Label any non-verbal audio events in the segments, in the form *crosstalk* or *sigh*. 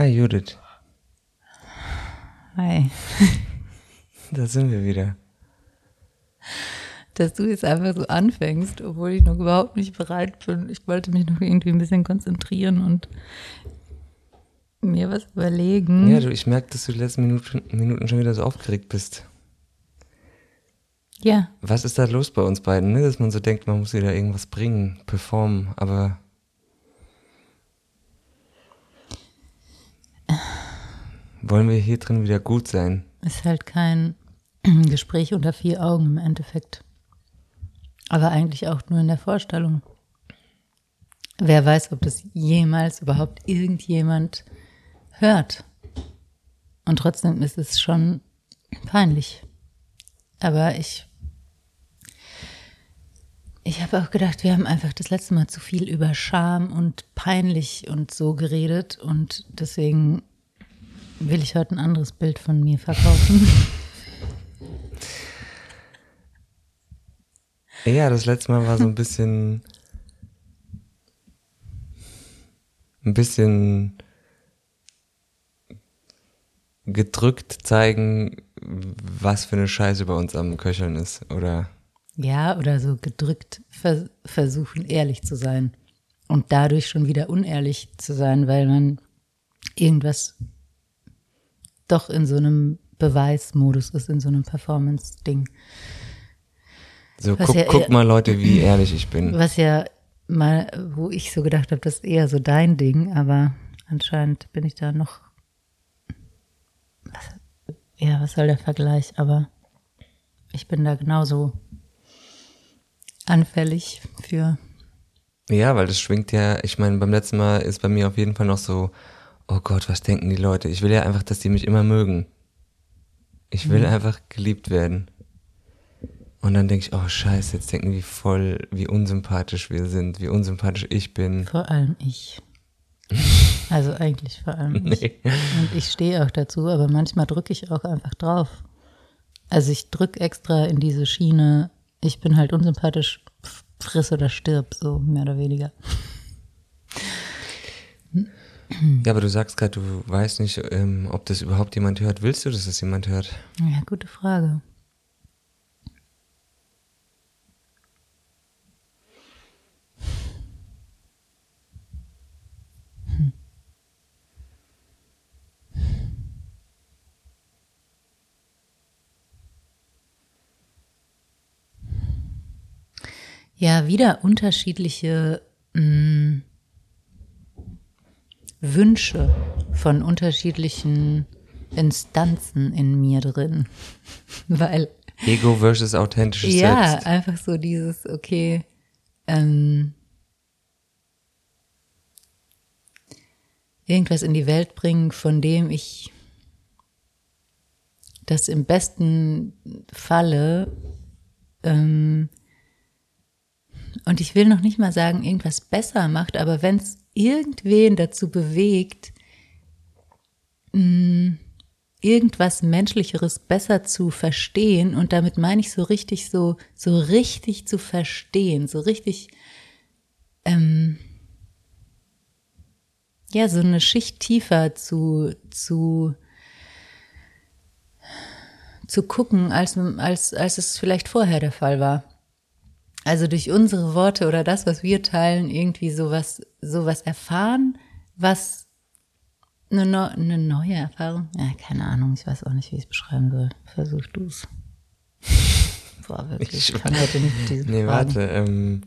Hi Judith, Hi. *laughs* da sind wir wieder. Dass du jetzt einfach so anfängst, obwohl ich noch überhaupt nicht bereit bin. Ich wollte mich noch irgendwie ein bisschen konzentrieren und mir was überlegen. Ja, du, ich merke, dass du die letzten Minuten, Minuten schon wieder so aufgeregt bist. ja. Was ist da los bei uns beiden, ne? Dass man so denkt, man muss wieder irgendwas bringen, performen, aber wollen wir hier drin wieder gut sein? Ist halt kein *clears throat* Gespräch unter vier Augen im Endeffekt. Aber eigentlich auch nur in der Vorstellung. Wer weiß, ob das jemals überhaupt irgendjemand hört. Und trotzdem ist es schon peinlich. Aber ich, ich habe auch gedacht, wir haben einfach das letzte Mal zu viel über Scham und peinlich und so geredet und deswegen will ich heute ein anderes Bild von mir verkaufen. *laughs* Ja, das letzte Mal war so ein bisschen, ein bisschen gedrückt zeigen, was für eine Scheiße bei uns am Köcheln ist, oder? Ja, oder so gedrückt vers versuchen, ehrlich zu sein. Und dadurch schon wieder unehrlich zu sein, weil man irgendwas doch in so einem Beweismodus ist, in so einem Performance-Ding. So, guck, ja guck mal Leute, wie ehrlich ich bin. Was ja mal, wo ich so gedacht habe, das ist eher so dein Ding, aber anscheinend bin ich da noch. Was, ja, was soll der Vergleich? Aber ich bin da genauso anfällig für. Ja, weil das schwingt ja, ich meine, beim letzten Mal ist bei mir auf jeden Fall noch so, oh Gott, was denken die Leute? Ich will ja einfach, dass die mich immer mögen. Ich will einfach geliebt werden. Und dann denke ich, oh scheiße, jetzt denken die voll, wie unsympathisch wir sind, wie unsympathisch ich bin. Vor allem ich. *laughs* Also eigentlich vor allem ich. Nee. Und ich stehe auch dazu, aber manchmal drücke ich auch einfach drauf. Also ich drücke extra in diese Schiene, ich bin halt unsympathisch, friss oder stirb, so mehr oder weniger. Ja, aber du sagst gerade, du weißt nicht, ähm, ob das überhaupt jemand hört. Willst du, dass das jemand hört? Ja, gute Frage. Hm. Ja, wieder unterschiedliche mh, Wünsche von unterschiedlichen Instanzen in mir drin. *laughs* Weil, Ego versus authentisches ja, Selbst. einfach so dieses, okay, ähm, irgendwas in die Welt bringen, von dem ich das im besten Falle ähm, und ich will noch nicht mal sagen, irgendwas besser macht, aber wenn es irgendwen dazu bewegt, mh, irgendwas Menschlicheres besser zu verstehen, und damit meine ich so richtig, so, so richtig zu verstehen, so richtig, ähm, ja, so eine Schicht tiefer zu, zu, zu gucken, als, als, als es vielleicht vorher der Fall war also durch unsere Worte oder das, was wir teilen, irgendwie sowas, sowas erfahren, was eine, neu, eine neue Erfahrung. Ja, keine Ahnung, ich weiß auch nicht, wie ich es beschreiben soll. Versuch du es. *laughs* Boah, wirklich. Ich, kann heute nicht mit diesen Nee, Fragen. warte. Ähm,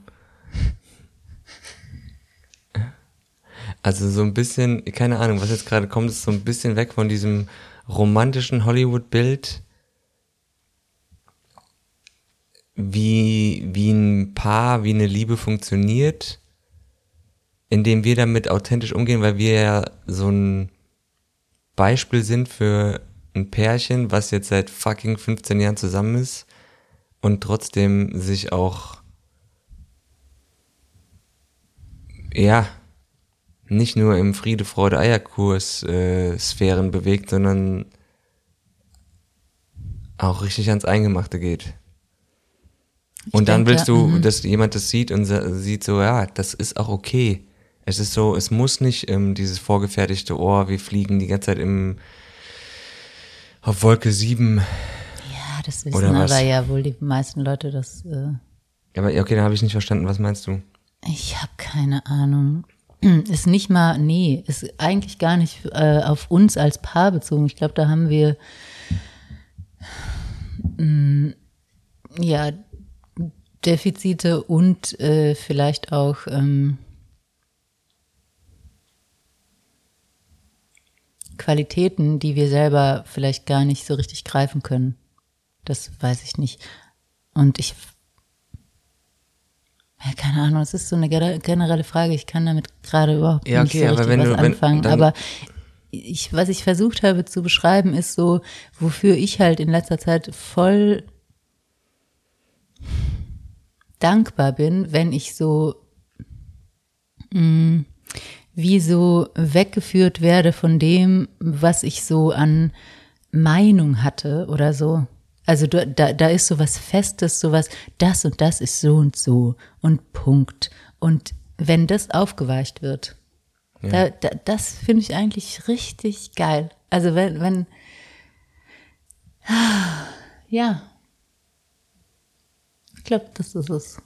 also so ein bisschen, keine Ahnung, was jetzt gerade kommt, ist so ein bisschen weg von diesem romantischen Hollywood-Bild, wie, wie ein Paar, wie eine Liebe funktioniert, indem wir damit authentisch umgehen, weil wir ja so ein Beispiel sind für ein Pärchen, was jetzt seit fucking 15 Jahren zusammen ist und trotzdem sich auch ja nicht nur im Friede, Freude, Eierkurs äh, Sphären bewegt, sondern auch richtig ans Eingemachte geht. Und dann denke, willst du, mhm. dass jemand das sieht und sieht so, ja, das ist auch okay. Es ist so, es muss nicht ähm, dieses vorgefertigte Ohr, wir fliegen die ganze Zeit im auf Wolke 7. Ja, das wissen Oder was? aber ja wohl die meisten Leute, das. Äh, Aber okay, dann habe ich nicht verstanden. Was meinst du? ich habe keine Ahnung. *clears throat* Ist nicht mal, nee, ist eigentlich gar nicht äh, auf uns als Paar bezogen. Ich glaube, da haben wir mh, ja Defizite und äh, vielleicht auch ähm, Qualitäten, die wir selber vielleicht gar nicht so richtig greifen können. Das weiß ich nicht. Und ich, ja, keine Ahnung, es ist so eine generelle Frage. Ich kann damit gerade überhaupt Ja, nicht okay, so aber wenn was du- wenn- anfangen. aber ich, was ich versucht habe zu beschreiben, ist so, wofür ich halt in letzter Zeit voll dankbar bin, wenn ich so mh, wie so weggeführt werde von dem, was ich so an Meinung hatte oder so. Also da, da, ist so was Festes, so was, das und das ist so und so und Punkt. Und wenn das aufgeweicht wird, da, da, das finde ich eigentlich richtig geil. Also wenn, wenn, *sighs* ja, ich glaube, das ist es.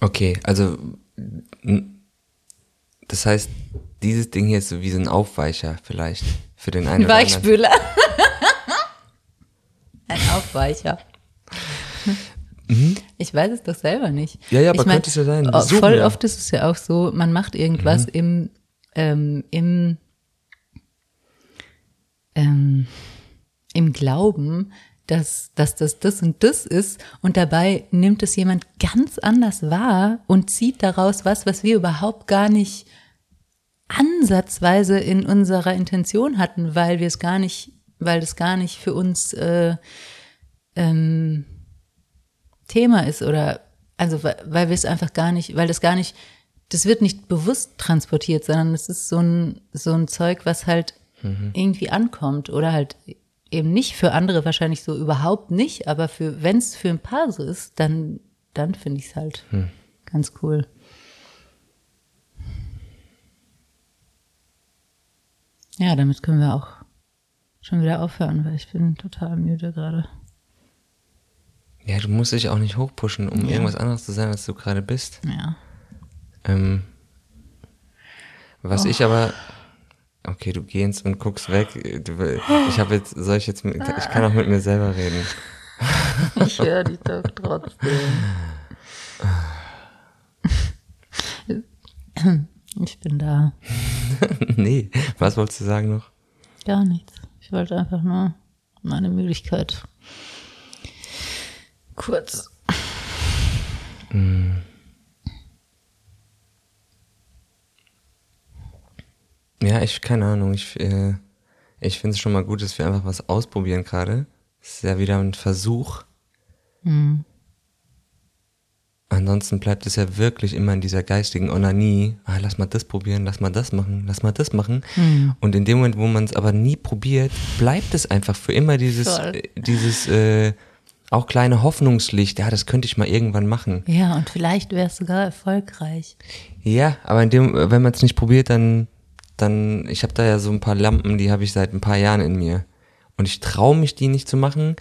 Okay, also das heißt, dieses Ding hier ist so wie so ein Aufweicher vielleicht für den einen Ein *laughs* oder anderen. Weichspüler. *laughs* Ein Aufweicher. Ich weiß es doch selber nicht. Mhm. Ja, ja, aber ich mein, könnte es ja sein. oh, Suchen Voll. Mhm. oft ist es ja auch so, man macht irgendwas im, ähm, im, ähm, im Glauben, dass, dass das das und das ist. Und dabei nimmt es jemand ganz anders wahr und zieht daraus was, was wir überhaupt gar nicht ansatzweise in unserer Intention hatten, weil wir es gar nicht, weil das gar nicht für uns äh, ähm, Thema ist oder also weil, weil wir es einfach gar nicht, weil das gar nicht, das wird nicht bewusst transportiert, sondern es ist so ein so ein Zeug, was halt irgendwie ankommt oder halt eben nicht für andere wahrscheinlich so überhaupt nicht, aber für wenn es für ein Paar so ist, dann dann finde ich es halt ganz cool. Ja, damit können wir auch schon wieder aufhören, weil ich bin total müde gerade. Ja, du musst dich auch nicht hochpushen, um irgendwas anderes zu sein, als du gerade bist. Ja. Ähm, was Oh. ich aber, okay, du gehst und guckst weg. Du, ich habe jetzt, soll ich jetzt, mit, ich kann auch mit mir selber reden. *laughs* Ich höre dich doch trotzdem. Ich bin da. *laughs* nee, was wolltest du sagen noch? Gar nichts. Ich wollte einfach nur meine Müdigkeit kurz. Ja, ich, keine Ahnung, ich, äh, ich finde es schon mal gut, dass wir einfach was ausprobieren gerade. Es ist ja wieder ein Versuch. Ansonsten bleibt es ja wirklich immer in dieser geistigen Onanie. Ah, lass mal das probieren, lass mal das machen, lass mal das machen. Und in dem Moment, wo man es aber nie probiert, bleibt es einfach für immer dieses, Voll. äh, dieses, äh, auch kleine Hoffnungslicht. Ja, das könnte ich mal irgendwann machen. Ja, und vielleicht wäre es sogar erfolgreich. Ja, aber in dem, wenn man es nicht probiert, dann, dann, ich habe da ja so ein paar Lampen, die habe ich seit ein paar Jahren in mir. Und ich traue mich, die nicht zu machen.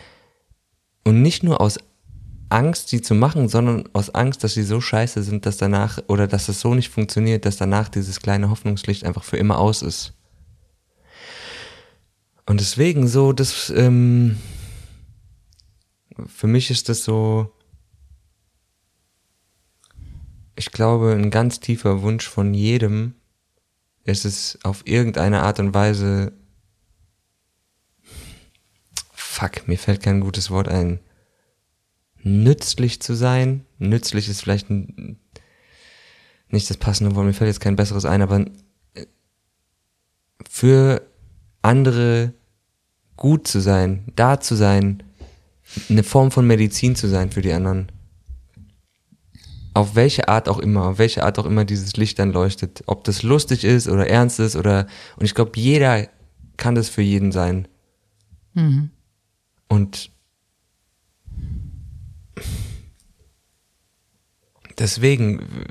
Und nicht nur aus Angst, die zu machen, sondern aus Angst, dass sie so scheiße sind, dass danach, oder dass es so nicht funktioniert, dass danach dieses kleine Hoffnungslicht einfach für immer aus ist. Und deswegen so, das, ähm, für mich ist das so, ich glaube, ein ganz tiefer Wunsch von jedem ist es auf irgendeine Art und Weise, fuck, mir fällt kein gutes Wort ein, nützlich zu sein. Nützlich ist vielleicht nicht das passende Wort, mir fällt jetzt kein besseres ein, aber äh, für andere gut zu sein, da zu sein, eine Form von Medizin zu sein für die anderen auf welche Art auch immer, auf welche Art auch immer dieses Licht dann leuchtet, ob das lustig ist oder ernst ist oder und ich glaube, jeder kann das für jeden sein. Und deswegen,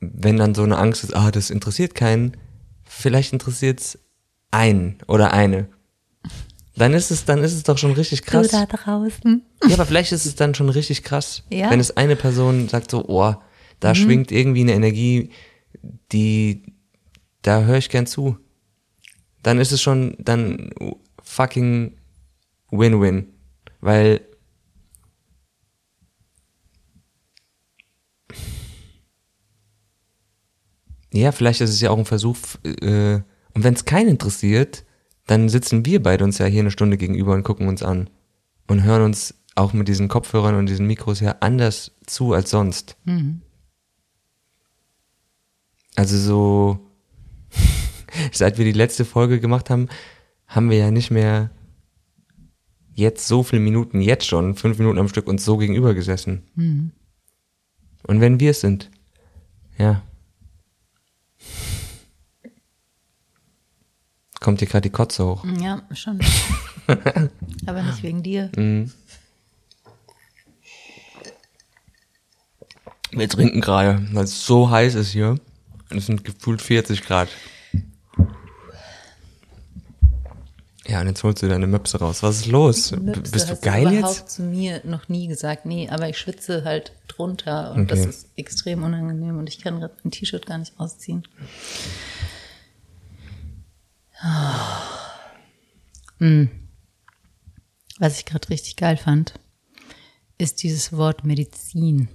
wenn dann so eine Angst ist, ah, das interessiert keinen, vielleicht interessiert es einen oder eine. Dann ist es, dann ist es doch schon richtig krass. Du da draußen. Ja, aber vielleicht ist es dann schon richtig krass, Ja. wenn es eine Person sagt so, oh, da schwingt irgendwie eine Energie, die, da höre ich gern zu. Dann ist es schon dann fucking Win-Win, weil ja, vielleicht ist es ja auch ein Versuch, äh, und wenn es keinen interessiert, dann sitzen wir beide uns ja hier eine Stunde gegenüber und gucken uns an und hören uns auch mit diesen Kopfhörern und diesen Mikros ja anders zu als sonst. Also so, *laughs* seit wir die letzte Folge gemacht haben, haben wir ja nicht mehr jetzt so viele Minuten, jetzt schon, fünf Minuten am Stück uns so gegenüber gesessen. Und wenn wir es sind, ja. Kommt dir gerade die Kotze hoch. Ja, schon. *laughs* Aber nicht wegen dir. Wir trinken gerade, weil es so heiß ist hier. Es sind gefühlt 40 Grad. Ja, und jetzt holst du deine Möpse raus. Was ist los? Möpse Bist du geil überhaupt jetzt? zu mir noch nie gesagt, nee, aber ich schwitze halt drunter und das Okay. ist extrem unangenehm und ich kann gerade mein T-Shirt gar nicht ausziehen. Hm. Was ich gerade richtig geil fand, ist dieses Wort Medizin.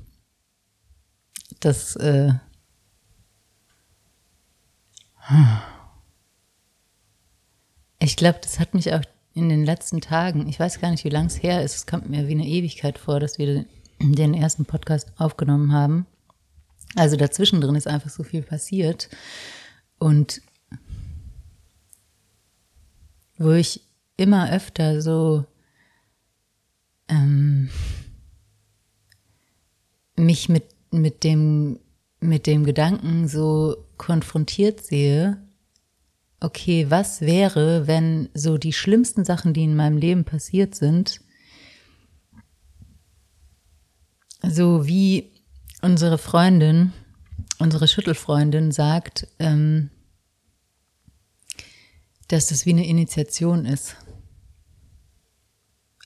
Das äh, Ich glaube, das hat mich auch in den letzten Tagen, ich weiß gar nicht, wie lang es her ist, es kommt mir wie eine Ewigkeit vor, dass wir den ersten Podcast aufgenommen haben. Also dazwischen drin ist einfach so viel passiert. Und wo ich immer öfter so ähm, mich mit, mit, dem, mit dem Gedanken so konfrontiert sehe, okay, was wäre, wenn so die schlimmsten Sachen, die in meinem Leben passiert sind, so wie unsere Freundin, unsere Schüttelfreundin sagt, ähm, dass das wie eine Initiation ist.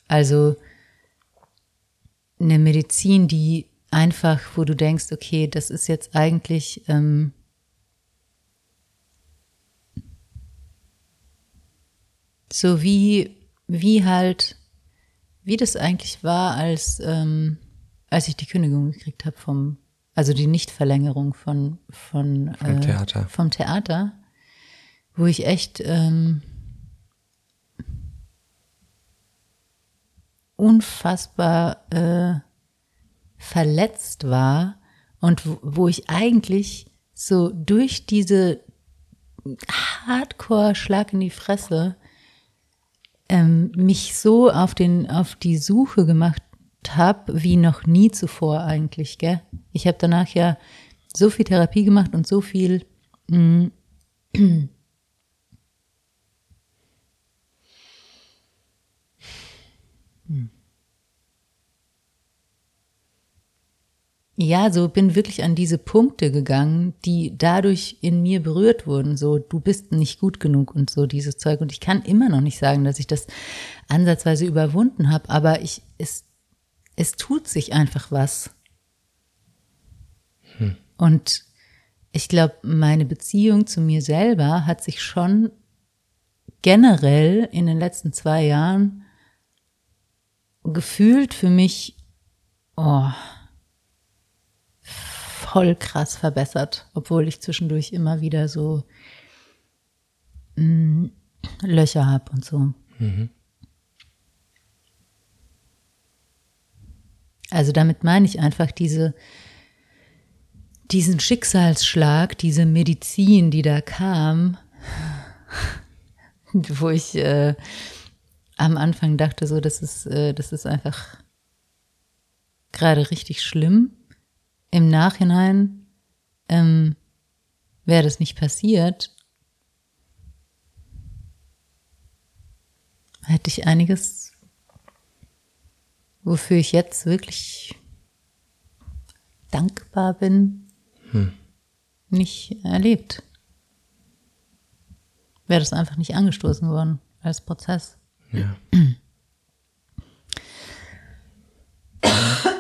Also eine Medizin, die einfach, wo du denkst, okay, das ist jetzt eigentlich ähm, so wie, wie halt, wie das eigentlich war, als, ähm, als ich die Kündigung gekriegt habe vom, also die Nichtverlängerung von, von Vom äh, Theater. vom Theater, wo ich echt ähm, unfassbar äh, verletzt war und wo, wo ich eigentlich so durch diese Hardcore-Schlag in die Fresse ähm, mich so auf den auf die Suche gemacht habe wie noch nie zuvor eigentlich, gell? Ich habe danach ja so viel Therapie gemacht und so viel mm, Ja, so bin wirklich an diese Punkte gegangen, die dadurch in mir berührt wurden. So, du bist nicht gut genug und so dieses Zeug. Und ich kann immer noch nicht sagen, dass ich das ansatzweise überwunden habe, aber ich, es, es tut sich einfach was. Und ich glaube, meine Beziehung zu mir selber hat sich schon generell in den letzten zwei Jahren gefühlt für mich, oh, voll krass verbessert, obwohl ich zwischendurch immer wieder so mh, Löcher habe und so. Also damit meine ich einfach diese, diesen Schicksalsschlag, diese Medizin, die da kam, *laughs* wo ich äh, am Anfang dachte, so, das ist, äh, das ist einfach gerade richtig schlimm. Im Nachhinein ähm, wäre das nicht passiert, hätte ich einiges, wofür ich jetzt wirklich dankbar bin, nicht erlebt. Wäre das einfach nicht angestoßen worden als Prozess. Ja. *clears throat*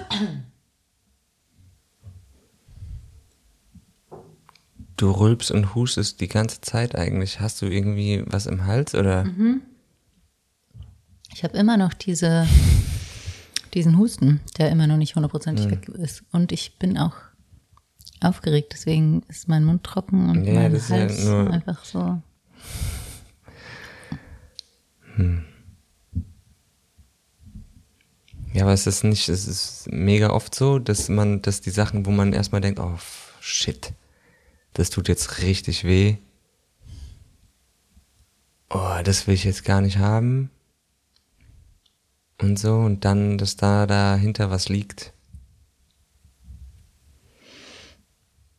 Du rülpst und hustest die ganze Zeit eigentlich. Hast du irgendwie was im Hals oder? Ich habe immer noch diese, diesen Husten, der immer noch nicht hundertprozentig weg ist. Und ich bin auch aufgeregt, deswegen ist mein Mund trocken und Ja, mein ja Hals nur- einfach so. Ja, aber es ist nicht, es ist mega oft so, dass man, dass die Sachen, wo man erstmal denkt, oh shit, das tut jetzt richtig weh. Oh, das will ich jetzt gar nicht haben. Und so, und dann, dass da dahinter was liegt.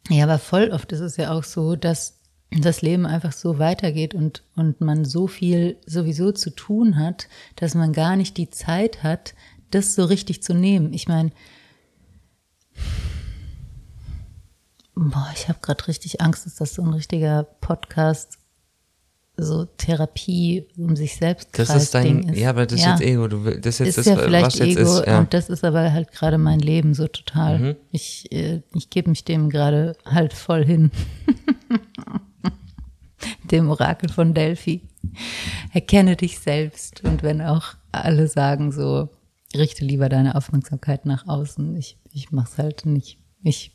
Ja, aber voll oft ist es ja auch so, dass das Leben einfach so weitergeht und, und man so viel sowieso zu tun hat, dass man gar nicht die Zeit hat, das so richtig zu nehmen. Ich meine, boah, ich habe gerade richtig Angst, dass das so ein richtiger Podcast, so Therapie um sich selbst Das ist dein, ist. ja, aber das ist jetzt Ego. Du, das ist jetzt ist das, ja vielleicht was jetzt Ego ist. Ja. Mhm. und das ist aber halt gerade mein Leben so total. Ich, äh, ich gebe mich dem gerade halt voll hin. *laughs* dem Orakel von Delphi. Erkenne dich selbst und wenn auch alle sagen so, richte lieber deine Aufmerksamkeit nach außen. Ich, ich mach's halt nicht. Ich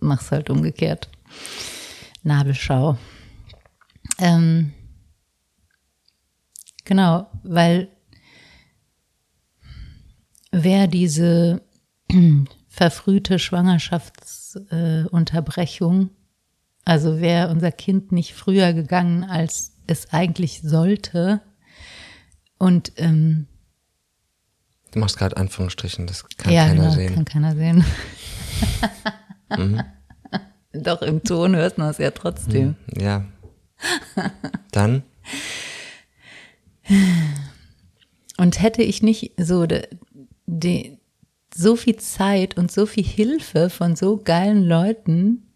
mach's halt umgekehrt. Nabelschau. Ähm, genau, weil wer diese *clears throat* verfrühte Schwangerschaftsunterbrechung, äh, also wäre unser Kind nicht früher gegangen, als es eigentlich sollte, und ähm, Du machst gerade Anführungsstrichen, das kann ja, keiner genau, sehen. Kann keiner sehen. *laughs* *laughs* Doch im Ton hört man es ja trotzdem. Ja. Dann, Und hätte ich nicht so de, de, so viel Zeit und so viel Hilfe von so geilen Leuten,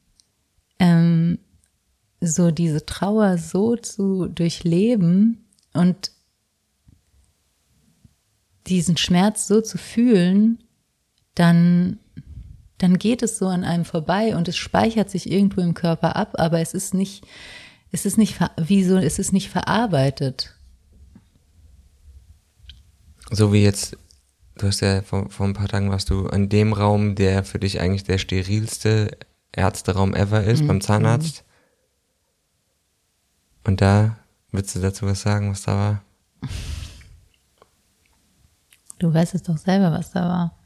ähm, so diese Trauer so zu durchleben und diesen Schmerz so zu fühlen, dann, dann geht es so an einem vorbei und es speichert sich irgendwo im Körper ab, aber es ist nicht, es ist nicht, wie so, es ist nicht verarbeitet. so wie jetzt, du hast ja vor, vor ein paar Tagen warst du in dem Raum, der für dich eigentlich der sterilste Ärzteraum ever ist, Mhm. beim Zahnarzt. Und da, willst du dazu was sagen, was da war? Du weißt es doch selber, was da war.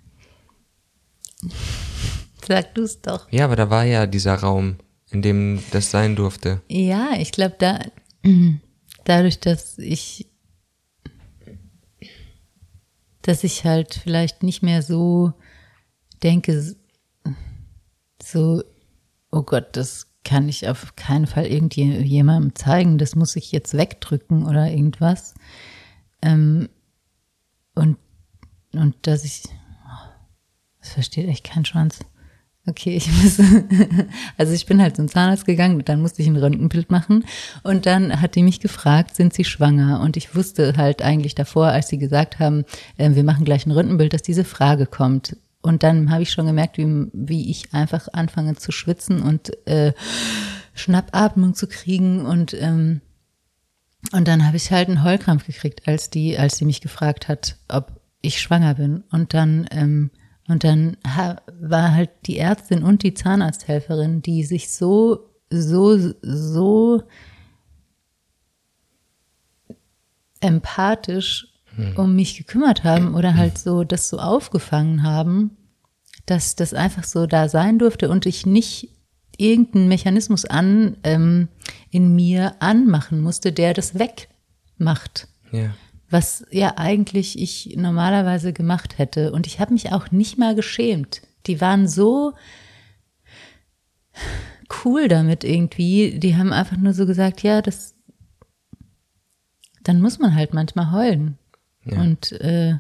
Sag du es doch. Ja, aber da war ja dieser Raum, in dem das sein durfte. Ja, ich glaube, da, dadurch, dass ich, dass ich halt vielleicht nicht mehr so denke, so, oh Gott, das kann ich auf keinen Fall irgendjemandem zeigen, das muss ich jetzt wegdrücken oder irgendwas. Ähm, und, und dass ich, das versteht echt kein Schwanz. Okay, ich muss, *laughs* also ich bin halt zum Zahnarzt gegangen, dann musste ich ein Röntgenbild machen und dann hat die mich gefragt, sind Sie schwanger? Und ich wusste halt eigentlich davor, als sie gesagt haben, äh, wir machen gleich ein Röntgenbild, dass diese Frage kommt. Und dann habe ich schon gemerkt, wie, wie ich einfach anfange zu schwitzen und äh, Schnappatmung zu kriegen und ähm, und dann habe ich halt einen Heulkrampf gekriegt, als die, als sie mich gefragt hat, ob ich schwanger bin. Und dann, ähm, und dann war halt die Ärztin und die Zahnarzthelferin, die sich so, so, so empathisch um mich gekümmert haben oder halt so das so aufgefangen haben, dass das einfach so da sein durfte und ich nicht irgendeinen Mechanismus an ähm, in mir anmachen musste, der das wegmacht. Ja. Was ja eigentlich ich normalerweise gemacht hätte. Und ich habe mich auch nicht mal geschämt. Die waren so cool damit irgendwie. Die haben einfach nur so gesagt, ja, das, dann muss man halt manchmal heulen. Ja. Und äh,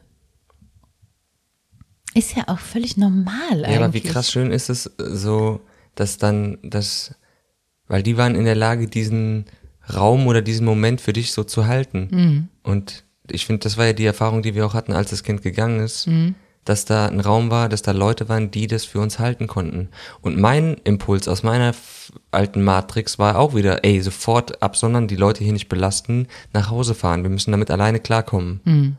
Ist ja auch völlig normal eigentlich. Ja, aber wie krass schön ist es so, dass dann das, weil die waren in der Lage, diesen Raum oder diesen Moment für dich so zu halten. Mhm. Und ich finde, das war ja die Erfahrung, die wir auch hatten, als das Kind gegangen ist, Mhm. dass da ein Raum war, dass da Leute waren, die das für uns halten konnten. Und mein Impuls aus meiner alten Matrix war auch wieder, ey, sofort absondern, die Leute hier nicht belasten, nach Hause fahren. Wir müssen damit alleine klarkommen. Mhm.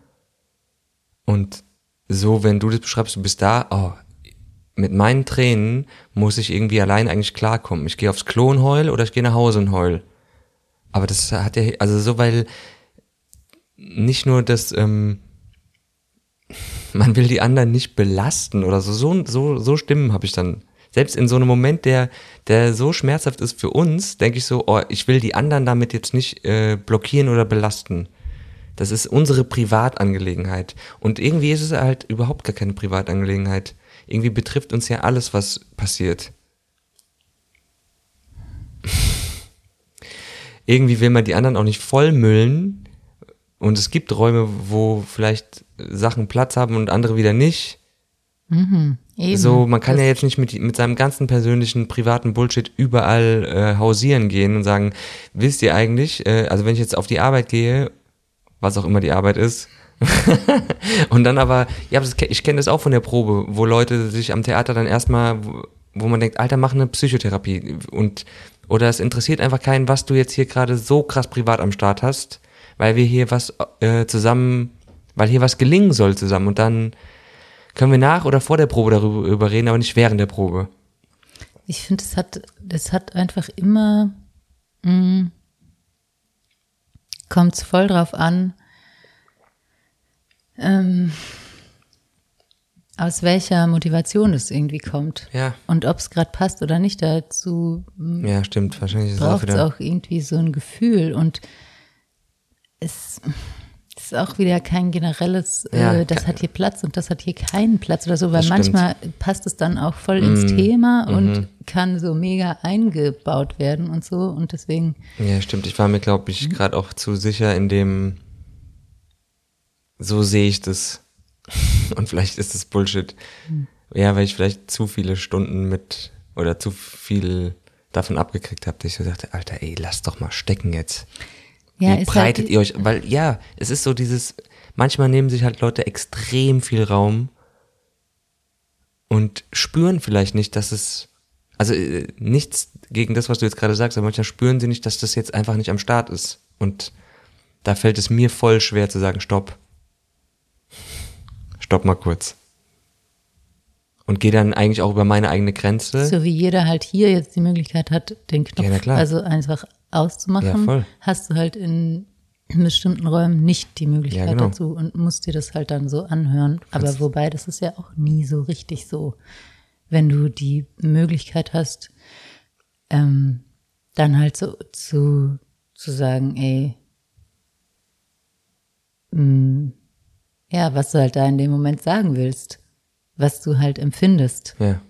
Und so, wenn du das beschreibst, du bist da, oh, mit meinen Tränen muss ich irgendwie allein eigentlich klarkommen. Ich gehe aufs Klo und heul oder ich gehe nach Hause und heul. Aber das hat ja, also so, weil nicht nur das, ähm, man will die anderen nicht belasten oder so, so, so, so Stimmen habe ich dann. Selbst in so einem Moment, der, der so schmerzhaft ist für uns, denke ich so, oh, ich will die anderen damit jetzt nicht äh, blockieren oder belasten. Das ist unsere Privatangelegenheit. Und irgendwie ist es halt überhaupt gar keine Privatangelegenheit. Irgendwie betrifft uns ja alles, was passiert. *laughs* irgendwie will man die anderen auch nicht vollmüllen. Und es gibt Räume, wo vielleicht Sachen Platz haben und andere wieder nicht. Eben. So, man kann Das- ja jetzt nicht mit, mit seinem ganzen persönlichen, privaten Bullshit überall äh, hausieren gehen und sagen, wisst ihr eigentlich, äh, also wenn ich jetzt auf die Arbeit gehe, was auch immer die Arbeit ist, *laughs* und dann aber, ja, das, ich kenne das auch von der Probe, wo Leute sich am Theater dann erstmal, wo, wo man denkt, Alter, mach eine Psychotherapie und oder es interessiert einfach keinen, was du jetzt hier gerade so krass privat am Start hast, weil wir hier was äh, zusammen, weil hier was gelingen soll zusammen und dann können wir nach oder vor der Probe darüber reden, aber nicht während der Probe. Ich finde, es hat, es hat einfach immer, mh, kommt es voll drauf an, ähm, aus welcher Motivation es irgendwie kommt. Ja. Und ob es gerade passt oder nicht, dazu mh, Ja, stimmt. Wahrscheinlich ist es auch wieder. auch irgendwie so ein Gefühl und es ist auch wieder kein generelles, Ja, äh, das hat hier Platz und das hat hier keinen Platz oder so, weil. Mhm. manchmal passt es dann auch voll ins Thema und kann so mega eingebaut werden und so und deswegen, Ja, stimmt. Ich war mir, glaube ich, gerade auch zu sicher in dem, so sehe ich das. *laughs* Und vielleicht ist das Bullshit. Ja, weil ich vielleicht zu viele Stunden mit oder zu viel davon abgekriegt habe, dass ich so dachte, Alter, ey, lass doch mal stecken jetzt. Ja, Wie breitet halt, ihr euch, weil ja, es ist so dieses, manchmal nehmen sich halt Leute extrem viel Raum und spüren vielleicht nicht, dass es, also äh, nichts gegen das, was du jetzt gerade sagst, aber manchmal spüren sie nicht, dass das jetzt einfach nicht am Start ist. Und da fällt es mir voll schwer zu sagen, stopp. Stopp mal kurz. Und gehe dann eigentlich auch über meine eigene Grenze. so wie jeder halt hier jetzt die Möglichkeit hat, den Knopf Ja, also einfach auszumachen, Ja, hast du halt in bestimmten Räumen nicht die Möglichkeit Ja, genau. dazu und musst dir das halt dann so anhören. Aber wobei, das ist ja auch nie so richtig so. Wenn du die Möglichkeit hast, ähm, dann halt so zu, zu sagen, ey, mh, ja, was du halt da in dem Moment sagen willst, was du halt empfindest. Ja.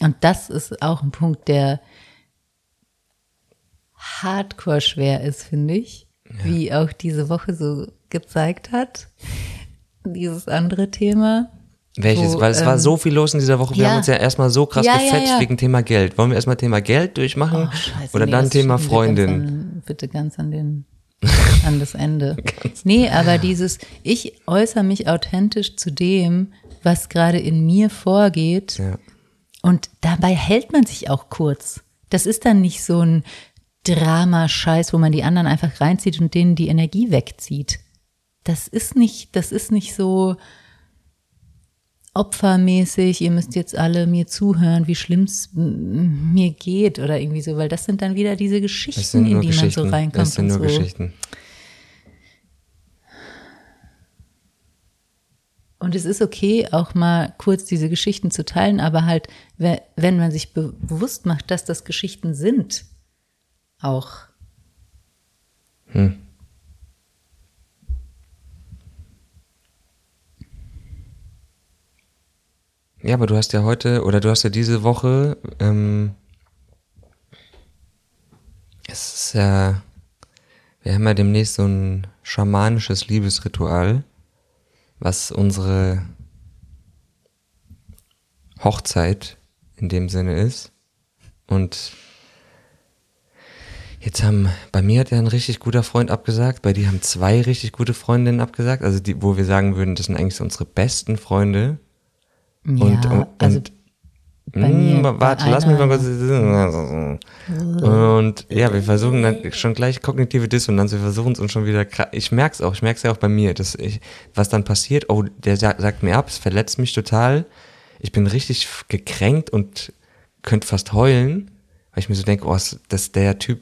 Und das ist auch ein Punkt, der hardcore schwer ist, finde ich. Wie auch diese Woche so gezeigt hat. Dieses andere Thema. Welches? Wo, Weil es war ähm, so viel los in dieser Woche. Wir ja. haben uns ja erstmal so krass Ja, ja, gefetzt ja. wegen Thema Geld. Wollen wir erstmal Thema Geld durchmachen? Oh, scheiße, oder nee, dann Thema Freundin? Ganz an, bitte ganz an den, *laughs* an das Ende. nee, aber dieses, ich äußere mich authentisch zu dem, was gerade in mir vorgeht. Ja. Und dabei hält man sich auch kurz. Das ist dann nicht so ein Drama-Scheiß, wo man die anderen einfach reinzieht und denen die Energie wegzieht. Das ist nicht, das ist nicht so opfermäßig, ihr müsst jetzt alle mir zuhören, wie schlimm es mir geht oder irgendwie so, weil das sind dann wieder diese Geschichten, in die man so reinkommt Das sind und nur so. Geschichten. Und es ist okay, auch mal kurz diese Geschichten zu teilen, aber halt, we- wenn man sich be bewusst macht, dass das Geschichten sind, auch. Ja, aber du hast ja heute oder du hast ja diese Woche, ähm, es ist ja, wir haben ja demnächst so ein schamanisches Liebesritual, was unsere Hochzeit in dem Sinne ist. Und jetzt haben, bei mir hat ja ein richtig guter Freund abgesagt, bei dir haben zwei richtig gute Freundinnen abgesagt, also die, wo wir sagen würden, das sind eigentlich unsere besten Freunde. Ja, und, und, also und bei mir, Mm, bei warte, lass mich mal kurz. Und ja, wir versuchen dann schon gleich kognitive Dissonanz, wir versuchen es uns schon wieder. Ich merk's auch, ich merk's ja auch bei mir, dass ich, was dann passiert, oh, der sa- sagt mir ab, es verletzt mich total. Ich bin richtig gekränkt und könnte fast heulen, weil ich mir so denke, oh, dass der Typ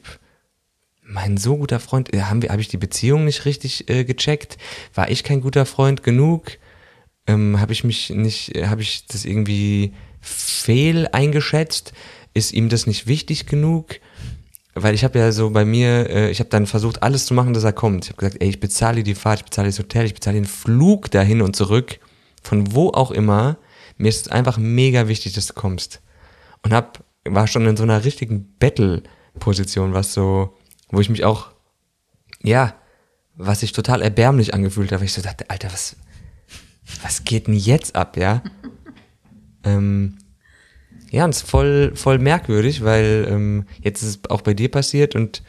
mein so guter Freund, äh, haben wir, habe ich die Beziehung nicht richtig äh, gecheckt? War ich kein guter Freund genug? Ähm, habe ich mich nicht, äh, habe ich das irgendwie fehl eingeschätzt? Ist ihm das nicht wichtig genug? Weil ich habe ja so bei mir, äh, ich habe dann versucht, alles zu machen, dass er kommt. Ich habe gesagt, ey, ich bezahle die Fahrt, ich bezahle das Hotel, ich bezahle den Flug dahin und zurück, von wo auch immer. Mir ist es einfach mega wichtig, dass du kommst. Und hab, war schon in so einer richtigen Battle-Position, was so, wo ich mich auch, ja, was sich total erbärmlich angefühlt habe. Ich so dachte, Alter, was, was geht denn jetzt ab, ja? *laughs* ähm, ja, und es ist voll, voll merkwürdig, weil ähm, jetzt ist es auch bei dir passiert und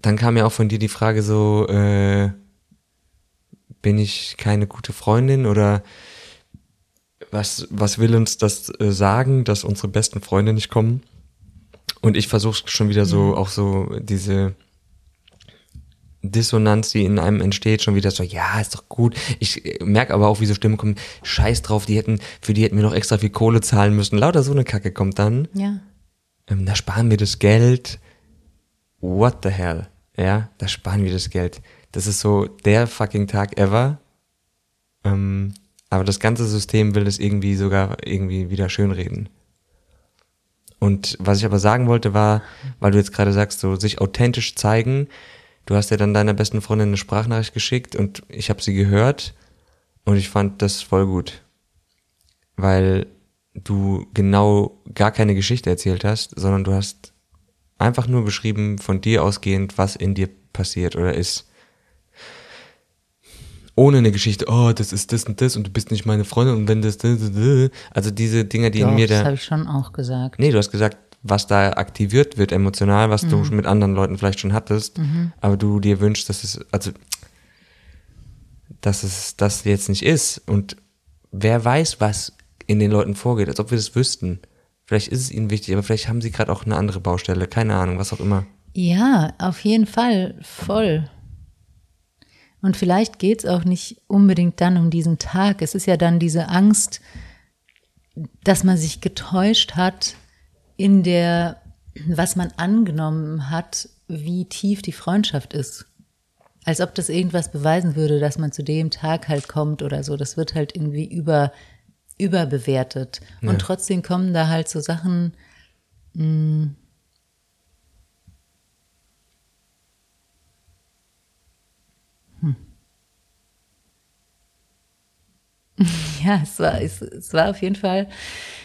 dann kam ja auch von dir die Frage so, äh, bin ich keine gute Freundin oder was, was will uns das äh, sagen, dass unsere besten Freunde nicht kommen? Und ich versuche schon wieder so, auch so diese Dissonanz, die in einem entsteht, schon wieder so, ja, ist doch gut. Ich merke aber auch, wie so Stimmen kommen, scheiß drauf, die hätten, für die hätten wir noch extra viel Kohle zahlen müssen. Lauter so eine Kacke kommt dann. Ja. Ähm, da sparen wir das Geld. What the hell? Ja, da sparen wir das Geld. Das ist so der fucking Tag ever. Ähm, aber das ganze System will es irgendwie sogar irgendwie wieder schönreden. Und was ich aber sagen wollte war, weil du jetzt gerade sagst, so sich authentisch zeigen. Du hast ja dann deiner besten Freundin eine Sprachnachricht geschickt und ich habe sie gehört und ich fand das voll gut. Weil du genau gar keine Geschichte erzählt hast, sondern du hast einfach nur beschrieben, von dir ausgehend, was in dir passiert oder ist. Ohne eine Geschichte, oh, das ist das und das und du bist nicht meine Freundin und wenn das, das, das, das. also diese Dinge, die Doch, in mir das da, habe ich schon auch gesagt. nee, du hast gesagt, was da aktiviert wird emotional, was du Mhm. mit anderen Leuten vielleicht schon hattest, aber du dir wünschst, dass es, also, dass es das jetzt nicht ist und wer weiß, was in den Leuten vorgeht, als ob wir das wüssten. Vielleicht ist es ihnen wichtig, aber vielleicht haben sie gerade auch eine andere Baustelle, keine Ahnung, was auch immer. Ja, auf jeden Fall, voll. Und vielleicht geht's auch nicht unbedingt dann um diesen Tag. Es ist ja dann diese Angst, dass man sich getäuscht hat in der, was man angenommen hat, wie tief die Freundschaft ist. Als ob das irgendwas beweisen würde, dass man zu dem Tag halt kommt oder so. Das wird halt irgendwie über, überbewertet. Und trotzdem kommen da halt so Sachen, *laughs* Ja, es war, es, es war auf jeden Fall,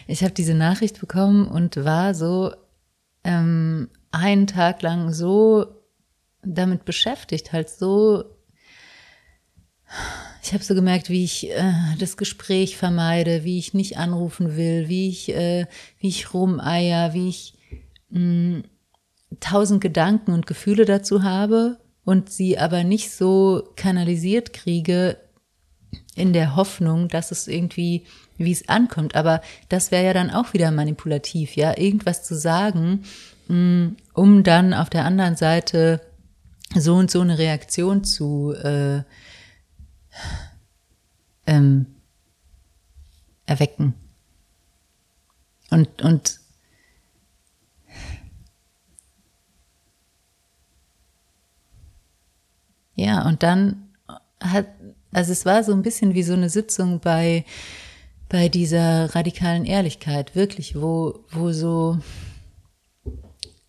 ich habe diese Nachricht bekommen und war so ähm, einen Tag lang so damit beschäftigt, halt so, ich habe so gemerkt, wie ich äh, das Gespräch vermeide, wie ich nicht anrufen will, wie ich, äh, wie ich rumeier, wie ich mh, tausend Gedanken und Gefühle dazu habe und sie aber nicht so kanalisiert kriege, in der Hoffnung, dass es irgendwie, wie es ankommt. Aber das wäre ja dann auch wieder manipulativ, ja, irgendwas zu sagen, mh, um dann auf der anderen Seite so und so eine Reaktion zu äh, ähm, erwecken. Und, und ja, und dann hat, also es war so ein bisschen wie so eine Sitzung bei, bei dieser radikalen Ehrlichkeit, wirklich, wo, wo so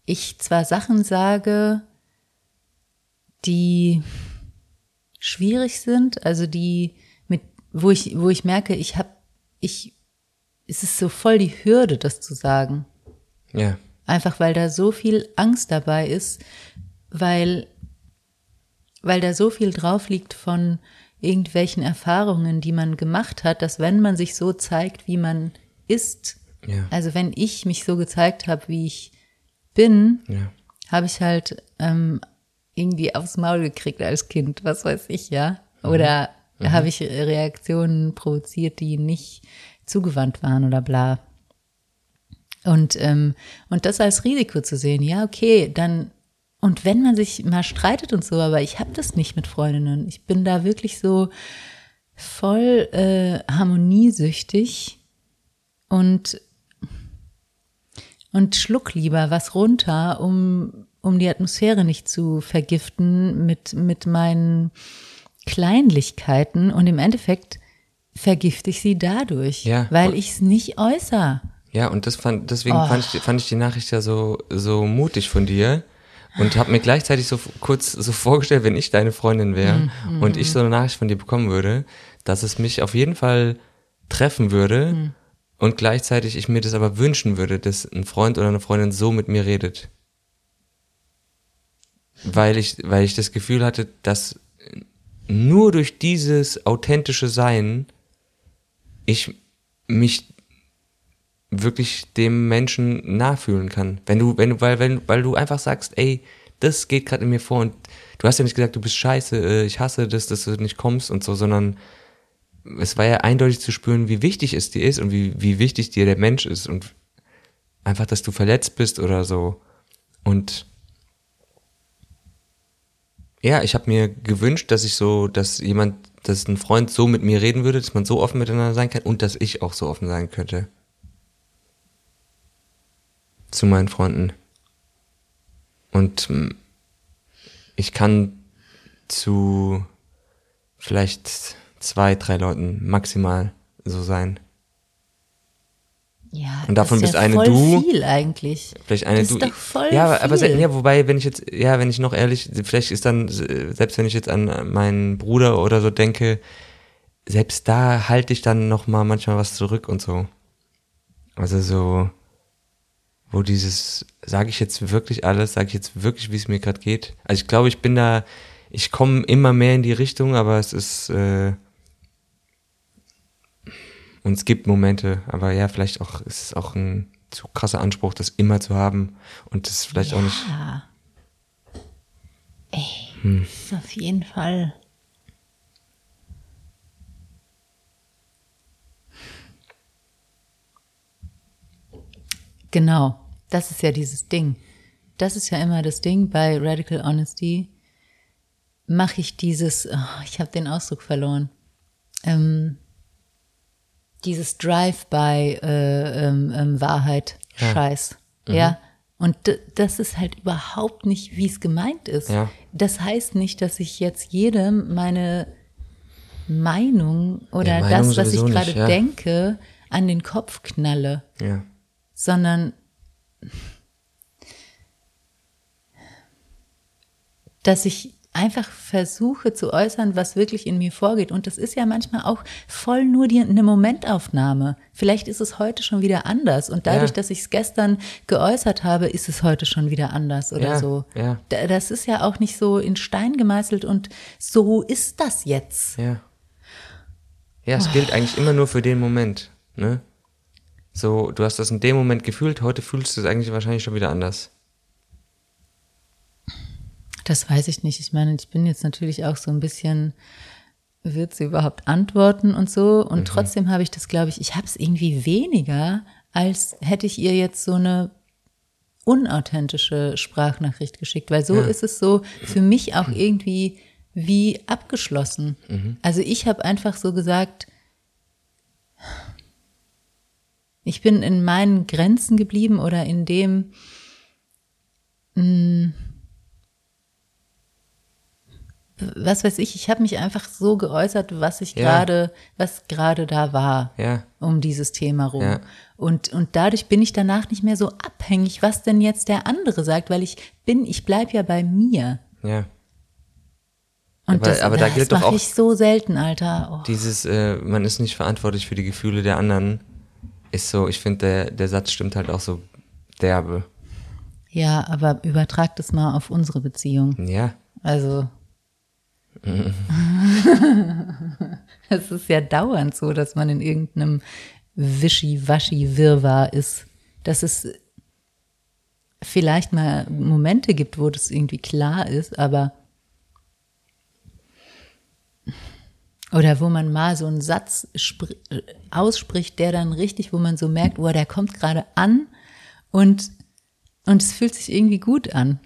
ich zwar Sachen sage, die schwierig sind, also die mit, wo ich, wo ich merke, ich habe, ich, es ist so voll die Hürde, das zu sagen. Ja. Einfach weil da so viel Angst dabei ist, weil, weil da so viel drauf liegt von, irgendwelchen Erfahrungen, die man gemacht hat, dass wenn man sich so zeigt, wie man ist, Ja. also wenn ich mich so gezeigt habe, wie ich bin, Ja. habe ich halt ähm, irgendwie aufs Maul gekriegt als Kind, was weiß ich, ja. Oder habe ich Reaktionen provoziert, die nicht zugewandt waren oder bla. Und, ähm, und das als Risiko zu sehen, ja, okay, dann, und wenn man sich mal streitet und so, aber ich habe das nicht mit Freundinnen. Ich bin da wirklich so voll äh, harmoniesüchtig und und schluck lieber was runter, um, um die Atmosphäre nicht zu vergiften mit, mit meinen Kleinlichkeiten. Und im Endeffekt vergifte ich sie dadurch, Ja. weil ich es nicht äußere. Ja, und das fand, deswegen Oh. fand, ich, die- fand ich die Nachricht ja so, so mutig von dir und habe mir gleichzeitig so kurz so vorgestellt, wenn ich deine Freundin wäre Mhm, und ich so eine Nachricht von dir bekommen würde, dass es mich auf jeden Fall treffen würde Mhm. und gleichzeitig ich mir das aber wünschen würde, dass ein Freund oder eine Freundin so mit mir redet. Weil ich, weil ich das Gefühl hatte, dass nur durch dieses authentische Sein ich mich wirklich dem Menschen nachfühlen kann. Wenn du, wenn du, weil, wenn, weil du einfach sagst, ey, das geht gerade in mir vor und du hast ja nicht gesagt, du bist scheiße, äh, ich hasse das, dass du nicht kommst und so, sondern es war ja eindeutig zu spüren, wie wichtig es dir ist und wie, wie wichtig dir der Mensch ist und einfach, dass du verletzt bist oder so. Und ja, ich habe mir gewünscht, dass ich so, dass jemand, dass ein Freund so mit mir reden würde, dass man so offen miteinander sein kann und dass ich auch so offen sein könnte. Zu meinen Freunden. Und mm, ich kann zu vielleicht zwei, drei Leuten maximal so sein. Ja, Und davon das bist ist ja eine voll du. viel eigentlich. Vielleicht eine Das du. ist doch voll ja, aber- viel. ja, wobei, wenn ich jetzt, ja, wenn ich noch ehrlich, vielleicht ist dann, selbst wenn ich jetzt an meinen Bruder oder so denke, selbst da halte ich dann noch mal manchmal was zurück und so. Also so, wo dieses, sage ich jetzt wirklich alles, sage ich jetzt wirklich, wie es mir gerade geht. Also ich glaube, ich bin da, ich komme immer mehr in die Richtung, aber es ist, äh, und es gibt Momente, aber ja, vielleicht auch, ist es auch ein zu krasser Anspruch, das immer zu haben und das vielleicht auch nicht, Ja. Ey, Hm. das ist auf jeden Fall. Genau, das ist ja dieses Ding. Das ist ja immer das Ding bei Radical Honesty. Mache ich dieses, oh, ich habe den Ausdruck verloren, ähm, dieses Drive-by äh, ähm, ähm, Wahrheit, Ja. Scheiß, ja. Und das ist halt überhaupt nicht, wie es gemeint ist. Ja. Das heißt nicht, dass ich jetzt jedem meine Meinung oder Ja, Meinung das, was ich gerade ja. denke, an den Kopf knalle ja. sondern dass ich einfach versuche zu äußern, was wirklich in mir vorgeht. Und das ist ja manchmal auch voll nur die, eine Momentaufnahme. Vielleicht ist es heute schon wieder anders. Und dadurch, Ja. dass ich es gestern geäußert habe, ist es heute schon wieder anders oder Ja, so. ja. Da- Das ist ja auch nicht so in Stein gemeißelt und so ist das jetzt. Ja. Ja, es gilt eigentlich immer nur für den Moment, ne? So, du hast das in dem Moment gefühlt, heute fühlst du es eigentlich wahrscheinlich schon wieder anders. Das weiß ich nicht. Ich meine, ich bin jetzt natürlich auch so ein bisschen, wird sie überhaupt antworten und so. Und trotzdem habe ich das, glaube ich, ich habe es irgendwie weniger, als hätte ich ihr jetzt so eine unauthentische Sprachnachricht geschickt. Weil so Ja. ist es so für mich auch irgendwie wie abgeschlossen. Also ich habe einfach so gesagt, ich bin in meinen Grenzen geblieben oder in dem, was weiß ich, ich habe mich einfach so geäußert, was ich Ja. gerade, was gerade da war Ja. um dieses Thema rum. Ja. Und, und dadurch bin ich danach nicht mehr so abhängig, was denn jetzt der andere sagt, weil ich bin, ich bleib ja bei mir. Ja. Und Aber- das, aber da das gilt doch mache auch- ich so selten, Alter. Oh. Dieses, äh, man ist nicht verantwortlich für die Gefühle der anderen, ist so, ich finde, der, der Satz stimmt halt auch so derbe. Ja, aber übertrag das mal auf unsere Beziehung. Ja. Also. *laughs* es ist ja dauernd so, dass man in irgendeinem Wischi-Waschi-Wirrwarr ist. Dass es vielleicht mal Momente gibt, wo das irgendwie klar ist, aber oder wo man mal so einen Satz ausspricht, der dann richtig, wo man so merkt, oh, der kommt gerade an und, und es fühlt sich irgendwie gut an.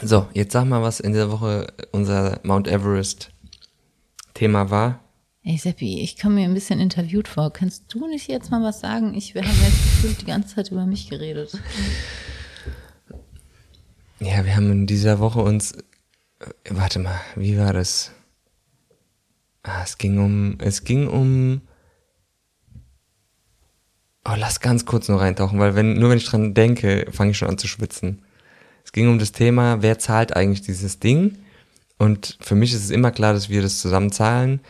So, jetzt sag mal, was in dieser Woche unser Mount Everest Thema war. Ey Seppi, ich komme mir ein bisschen interviewt vor. Kannst du nicht jetzt mal was sagen? Ich habe jetzt gefühlt die ganze Zeit über mich geredet. Ja, wir haben in dieser Woche uns. Äh, warte mal, wie war das? Ah, es ging um. Es ging um. Oh, lass ganz kurz nur reintauchen, weil wenn, nur wenn ich dran denke, fange ich schon an zu schwitzen. Es ging um das Thema, wer zahlt eigentlich dieses Ding? Und für mich ist es immer klar, dass wir das zusammen zahlen.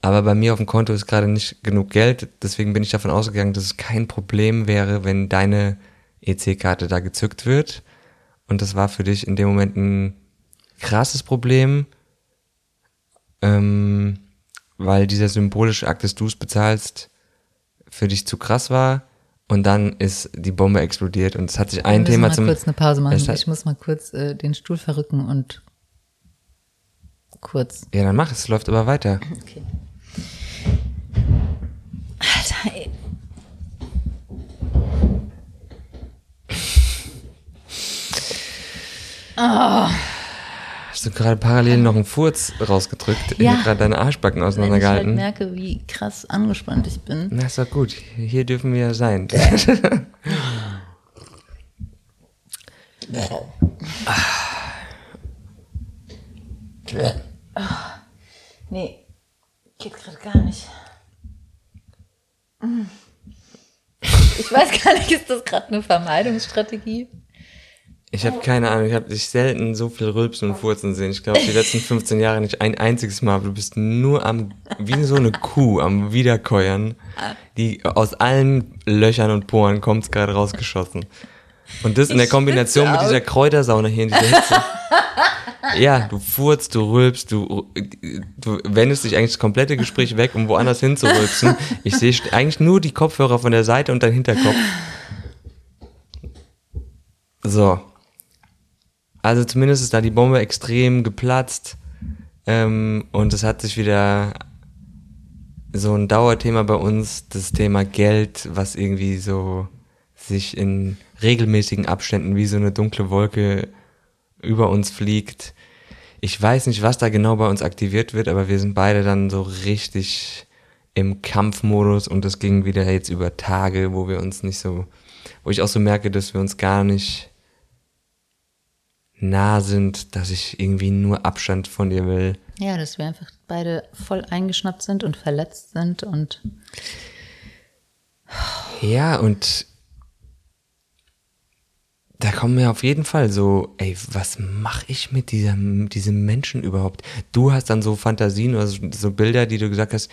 Aber bei mir auf dem Konto ist gerade nicht genug Geld. Deswegen bin ich davon ausgegangen, dass es kein Problem wäre, wenn deine EC-Karte da gezückt wird. Und das war für dich in dem Moment ein krasses Problem, ähm, weil dieser symbolische Akt, dass du es bezahlst, für dich zu krass war. Und dann ist die Bombe explodiert und es hat sich ein Thema mal zum. kurz eine Pause machen. Ich muss mal kurz äh, den Stuhl verrücken und kurz. Ja, dann mach es, läuft aber weiter. Okay. Alter, ey. Hast du gerade parallel noch einen Furz rausgedrückt? Ich Ja. hab gerade deine Arschbacken Wenn ich halt auseinandergehalten. merke, wie krass angespannt ich bin. Na, ist doch gut. Hier dürfen wir sein. *laughs* Nee, geht gerade gar nicht. Ich weiß gar nicht, ist das gerade eine Vermeidungsstrategie? Ich habe keine Ahnung, ich habe dich selten so viel Rülpsen und Furzen sehen. Ich glaube, die letzten 15 Jahre nicht ein einziges Mal. Du bist nur am, wie so eine Kuh, am Wiederkäuern. Die aus allen Löchern und Poren kommt's gerade rausgeschossen. Und das in der Kombination mit dieser Kräutersauna hier in dieser Hitze. *laughs* ja, du furzt, du rülpst, du, du wendest dich eigentlich das komplette Gespräch weg, um woanders hinzurülpsen. Ich sehe eigentlich nur die Kopfhörer von der Seite und dein Hinterkopf. So. Also zumindest ist da die Bombe extrem geplatzt. Ähm, und es hat sich wieder so ein Dauerthema bei uns, das Thema Geld, was irgendwie so sich in regelmäßigen Abständen wie so eine dunkle Wolke über uns fliegt. Ich weiß nicht, was da genau bei uns aktiviert wird, aber wir sind beide dann so richtig im Kampfmodus und das ging wieder jetzt über Tage, wo wir uns nicht so, wo ich auch so merke, dass wir uns gar nicht nah sind, dass ich irgendwie nur Abstand von dir will. Ja, dass wir einfach beide voll eingeschnappt sind und verletzt sind und Ja, und da kommen mir auf jeden Fall so, ey, was mache ich mit diesem, diesem Menschen überhaupt? Du hast dann so Fantasien oder so, so Bilder, die du gesagt hast,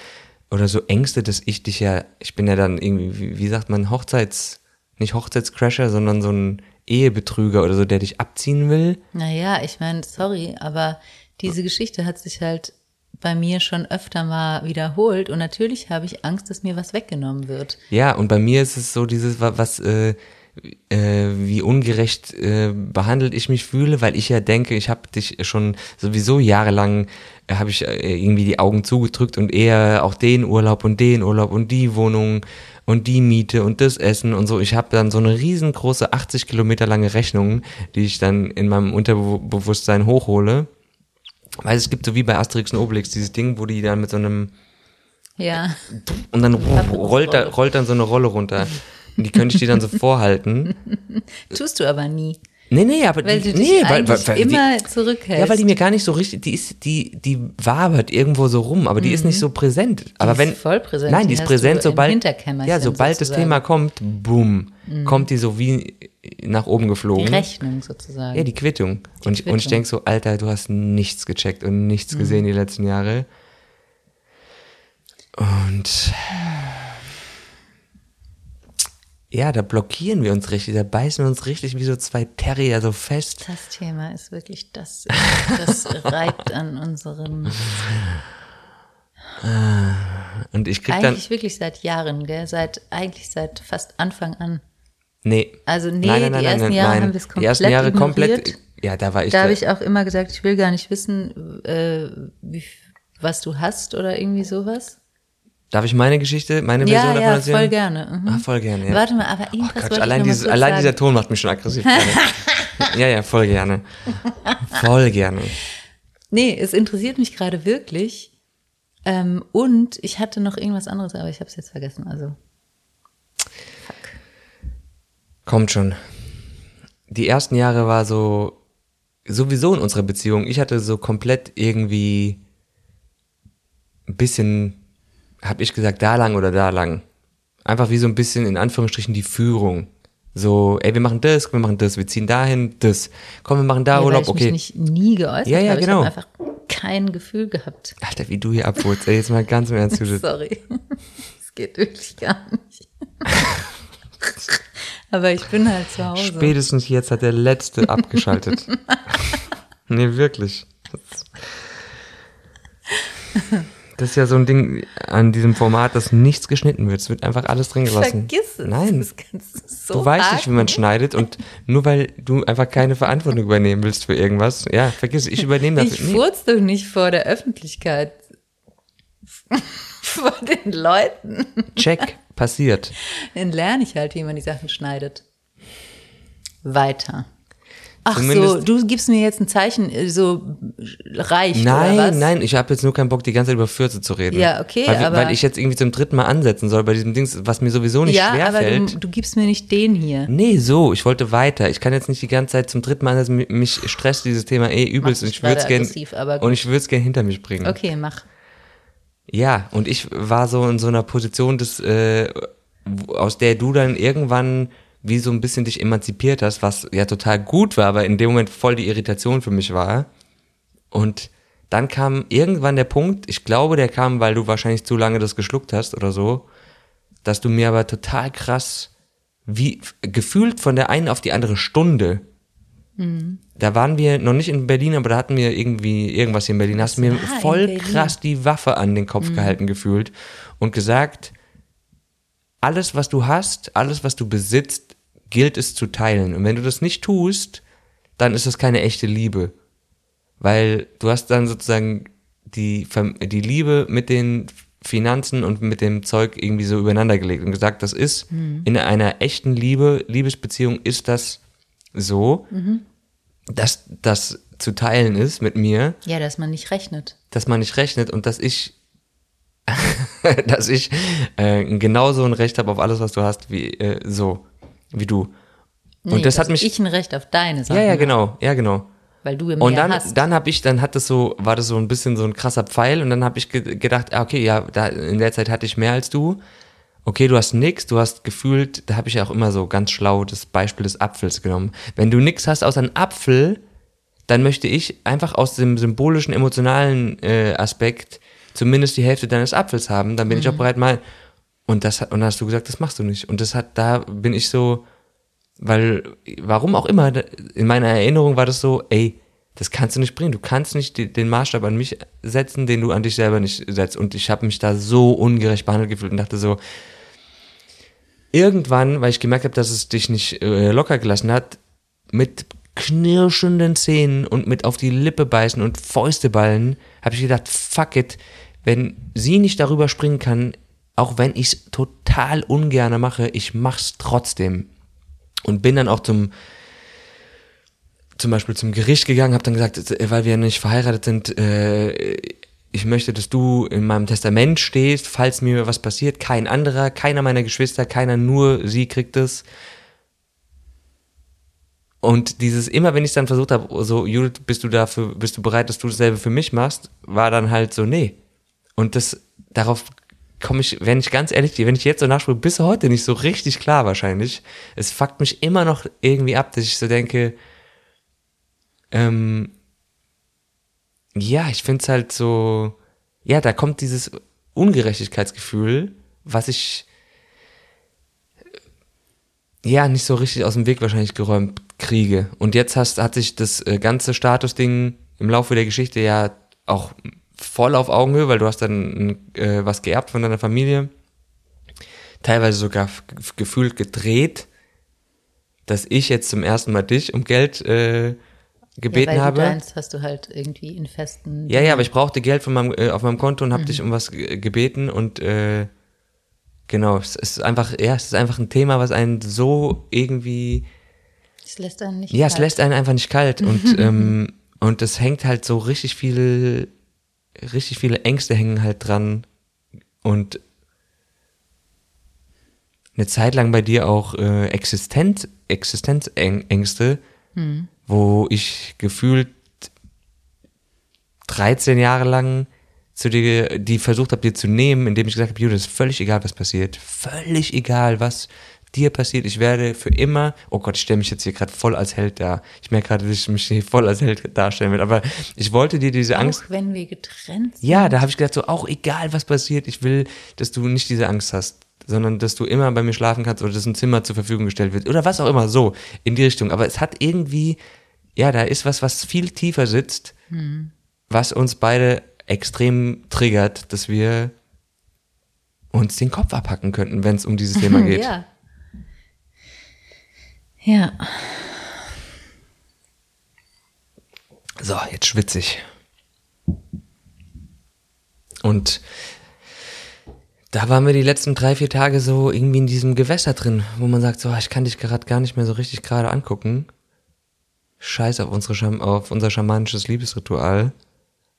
oder so Ängste, dass ich dich ja, ich bin ja dann irgendwie, wie, wie sagt man, Hochzeits, nicht Hochzeitscrasher, sondern so ein Ehebetrüger oder so, der dich abziehen will. naja, ich meine, sorry, aber diese Geschichte hat sich halt bei mir schon öfter mal wiederholt und natürlich habe ich Angst, dass mir was weggenommen wird. Ja, und bei mir ist es so dieses, wa- was, äh, äh, wie ungerecht äh, behandelt ich mich fühle, weil ich ja denke, ich habe dich schon sowieso jahrelang, äh, habe ich äh, irgendwie die Augen zugedrückt und eher auch den Urlaub und den Urlaub und die Wohnung und die Miete und das Essen und so. Ich habe dann so eine riesengroße 80 Kilometer lange Rechnung, die ich dann in meinem Unterbewusstsein hochhole. Weil es gibt so wie bei Asterix und Obelix dieses Ding, wo die dann mit so einem Ja, und dann rollt, da, rollt dann so eine Rolle runter. Und die könnte ich dir dann so *laughs* vorhalten. tust du aber nie, Nee, nee, aber weil die, du dich nee, weil, weil, weil immer die, zurückhältst. ja, weil die mir gar nicht so richtig, die ist, die, die wabert irgendwo so rum, aber die ist nicht so präsent. Aber ist wenn, voll präsent, Nein, die die ist präsent, sobald, ja, sobald das. Thema kommt, boom, kommt die so wie nach oben die geflogen. Rechnung sozusagen. Ja, die Quittung. und, ich- und ich Quittung. denk so, Alter, du hast nichts gecheckt und nichts gesehen die letzten Jahre. Und ja, da blockieren wir uns richtig, da beißen wir uns richtig wie so zwei Terrier so fest. Das Thema ist wirklich das, das *laughs* reibt an unserem. Und ich krieg dann, Eigentlich wirklich seit Jahren, gell? Seit, eigentlich seit fast Anfang an. nee. Also nee, nein, nein, nein, die ersten Jahre haben wir es Die ersten komplett Jahre ignoriert. komplett, ja, da war ich, Da da, habe ich auch immer gesagt, ich will gar nicht wissen, äh, wie, was du hast oder irgendwie sowas. Darf ich meine Geschichte, meine Version Ja, davon ja, erzählen? voll gerne. Mhm. Ah, voll gerne, ja. Warte mal, aber Oh irgendwas Gott, wollte allein, dieses, allein dieser Ton macht mich schon aggressiv. *laughs* ja, ja, voll gerne. Voll gerne. Nee, es interessiert mich gerade wirklich. Ähm, und ich hatte noch irgendwas anderes, aber ich habe es jetzt vergessen. Also Kommt schon. Die ersten Jahre war so, sowieso in unserer Beziehung, ich hatte so komplett irgendwie ein bisschen, hab ich gesagt, da lang oder da lang. Einfach wie so ein bisschen in Anführungsstrichen die Führung. So, ey, wir machen das, wir machen das, wir ziehen dahin, das. Komm, wir machen da ja, weil Urlaub, ich okay. mich nicht nie geäußert Ja, ja, habe. genau. Ich habe einfach kein Gefühl gehabt. Alter, wie du hier abholst. Ey, jetzt mal ganz im Ernst. Sorry. *laughs* Es geht wirklich gar nicht. *laughs* aber ich bin halt zu Hause. Spätestens jetzt hat der Letzte abgeschaltet. *laughs* nee, wirklich. Das ist ja so ein Ding an diesem Format, dass nichts geschnitten wird. Es wird einfach alles drin gelassen. Vergiss es. Nein. Das kannst du so Du weißt nicht, wie man schneidet und nur weil du einfach keine Verantwortung übernehmen willst für irgendwas, ja, vergiss, es, ich übernehme das. Ich furz doch nicht vor der Öffentlichkeit. *laughs* vor den Leuten. Check, passiert. Dann lerne ich halt, wie man die Sachen schneidet. Weiter. Ach so, Zumindest- du gibst mir jetzt ein Zeichen, äh, so reicht oder was? Nein, nein, ich habe jetzt nur keinen Bock, die ganze Zeit über Fürze zu reden. Ja, okay, weil, aber- Weil ich jetzt irgendwie zum dritten Mal ansetzen soll bei diesem Dings, was mir sowieso nicht Ja, aber schwerfällt. du, du gibst mir nicht den hier. Nee, so, ich wollte weiter. Ich kann jetzt nicht die ganze Zeit zum dritten Mal ansetzen, mich- stresst dieses Thema eh übelst und mich ich würde es aber und ich würde es gern hinter mich bringen. Okay, mach. Ja, und ich war so in so einer Position, des, äh, aus der du dann irgendwann wie so ein bisschen dich emanzipiert hast, was ja total gut war, aber in dem Moment voll die Irritation für mich war. Und dann kam irgendwann der Punkt, ich glaube, der kam, weil du wahrscheinlich zu lange das geschluckt hast oder so, dass du mir aber total krass, wie gefühlt von der einen auf die andere Stunde, da waren wir noch nicht in Berlin, aber da hatten wir irgendwie irgendwas hier in Berlin. Hast du mir in voll krass die Waffe an den Kopf gehalten gefühlt und gesagt, alles, was du hast, alles, was du besitzt, gilt es zu teilen. Und wenn du das nicht tust, dann ist das keine echte Liebe. Weil du hast dann sozusagen die, die Liebe mit den Finanzen und mit dem Zeug irgendwie so übereinander gelegt und gesagt, das ist in einer echten Liebe, Liebesbeziehung ist das so, dass das zu teilen ist mit mir, Ja, dass man nicht rechnet. dass man nicht rechnet und dass ich, *laughs* dass ich äh, genauso ein Recht habe auf alles, was du hast, wie äh, so, wie du. Und Nee, das hat dass mich. ich ein Recht auf deine Sachen ja, ja, genau, ja, genau. Weil du mehr Und dann, hast. dann habe ich, dann hat das so, war das so ein bisschen so ein krasser Pfeil und dann habe ich ge gedacht, ah, okay, ja, da, in der Zeit hatte ich mehr als du. Okay, du hast nix, du hast gefühlt, da habe ich ja auch immer so ganz schlau das Beispiel des Apfels genommen. Wenn du nix hast außer einen Apfel, dann möchte ich einfach aus dem symbolischen, emotionalen äh, Aspekt zumindest die Hälfte deines Apfels haben, dann bin ich auch bereit mal. Und das hat, und dann hast du gesagt, das machst du nicht. Und das hat, da bin ich so, weil, warum auch immer, in meiner Erinnerung war das so, ey, das kannst du nicht bringen. Du kannst nicht den Maßstab an mich setzen, den du an dich selber nicht setzt. Und ich habe mich da so ungerecht behandelt gefühlt und dachte so, irgendwann, weil ich gemerkt habe, dass es dich nicht äh, locker gelassen hat, mit knirschenden Zähnen und mit auf die Lippe beißen und Fäuste ballen, habe ich gedacht, fuck it, wenn sie nicht darüber springen kann, auch wenn ich es total ungerne mache, ich mach's trotzdem. Und bin dann auch zum zum Beispiel zum Gericht gegangen, habe dann gesagt, äh, weil wir nicht verheiratet sind, äh, ich möchte, dass du in meinem Testament stehst, falls mir was passiert, kein anderer, keiner meiner Geschwister, keiner, nur sie kriegt es. Und dieses, immer wenn ich dann versucht habe, so, Judith, bist du dafür, bist du bereit, dass du dasselbe für mich machst, war dann halt so, nee. Und das, darauf komme ich, wenn ich ganz ehrlich, wenn ich jetzt so nachspüre, bis heute nicht so richtig klar wahrscheinlich. Es fuckt mich immer noch irgendwie ab, dass ich so denke, ähm, ja, ich finde es halt so, ja, da kommt dieses Ungerechtigkeitsgefühl, was ich ja nicht so richtig aus dem Weg wahrscheinlich geräumt kriege. Und jetzt hast, hat sich das äh, ganze Statusding im Laufe der Geschichte ja auch voll auf Augenhöhe, weil du hast dann äh, was geerbt von deiner Familie. Teilweise sogar gefühlt gedreht, dass ich jetzt zum ersten Mal dich um Geld äh, gebeten ja, weil habe. Du hast du halt irgendwie in festen. Ja, ja, aber ich brauchte Geld von meinem, äh, auf meinem Konto und habe mhm. dich um was gebeten und äh, genau, es ist einfach, ja, es ist einfach ein Thema, was einen so irgendwie. Es lässt einen nicht Ja, kalt. es lässt einen einfach nicht kalt und *laughs* ähm, und es hängt halt so richtig viel, richtig viele Ängste hängen halt dran und eine Zeit lang bei dir auch äh, Existenz, Existenzängste, hm. wo ich gefühlt 13 Jahre lang zu dir, die versucht habe, dir zu nehmen, indem ich gesagt habe, Judas, ist völlig egal, was passiert. Völlig egal, was dir passiert. Ich werde für immer, oh Gott, ich stelle mich jetzt hier gerade voll als Held dar. Ich merke gerade, dass ich mich hier voll als Held darstellen will. Aber ich wollte dir diese auch Angst. wenn wir getrennt sind. Ja, da habe ich gedacht, so, auch egal, was passiert, ich will, dass du nicht diese Angst hast sondern dass du immer bei mir schlafen kannst oder dass ein Zimmer zur Verfügung gestellt wird oder was auch immer, so in die Richtung. Aber es hat irgendwie, ja, da ist was, was viel tiefer sitzt, hm. was uns beide extrem triggert, dass wir uns den Kopf abhacken könnten, wenn es um dieses Thema *laughs* geht. ja. Ja. So, jetzt schwitze ich. Und da waren wir die letzten drei, vier Tage so irgendwie in diesem Gewässer drin, wo man sagt, so, ich kann dich gerade gar nicht mehr so richtig gerade angucken. Scheiß auf, unsere, auf unser schamanisches Liebesritual.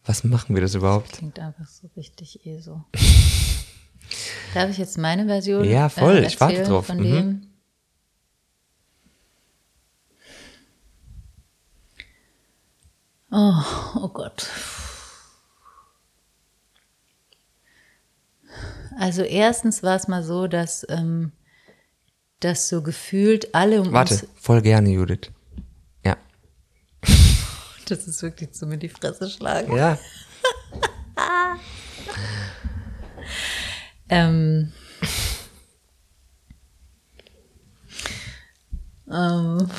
Was machen wir das überhaupt? Das klingt einfach so richtig eh so. *laughs* Darf ich jetzt meine Version? Ja, voll, äh, ich warte drauf. Von mhm. dem? Oh, oh Gott. Also erstens war es mal so, dass, ähm, dass so gefühlt alle um Warte, uns voll gerne, Judith. Ja. *laughs* Das ist wirklich zu mir die Fresse schlagen. Ja. *laughs* ähm, ähm,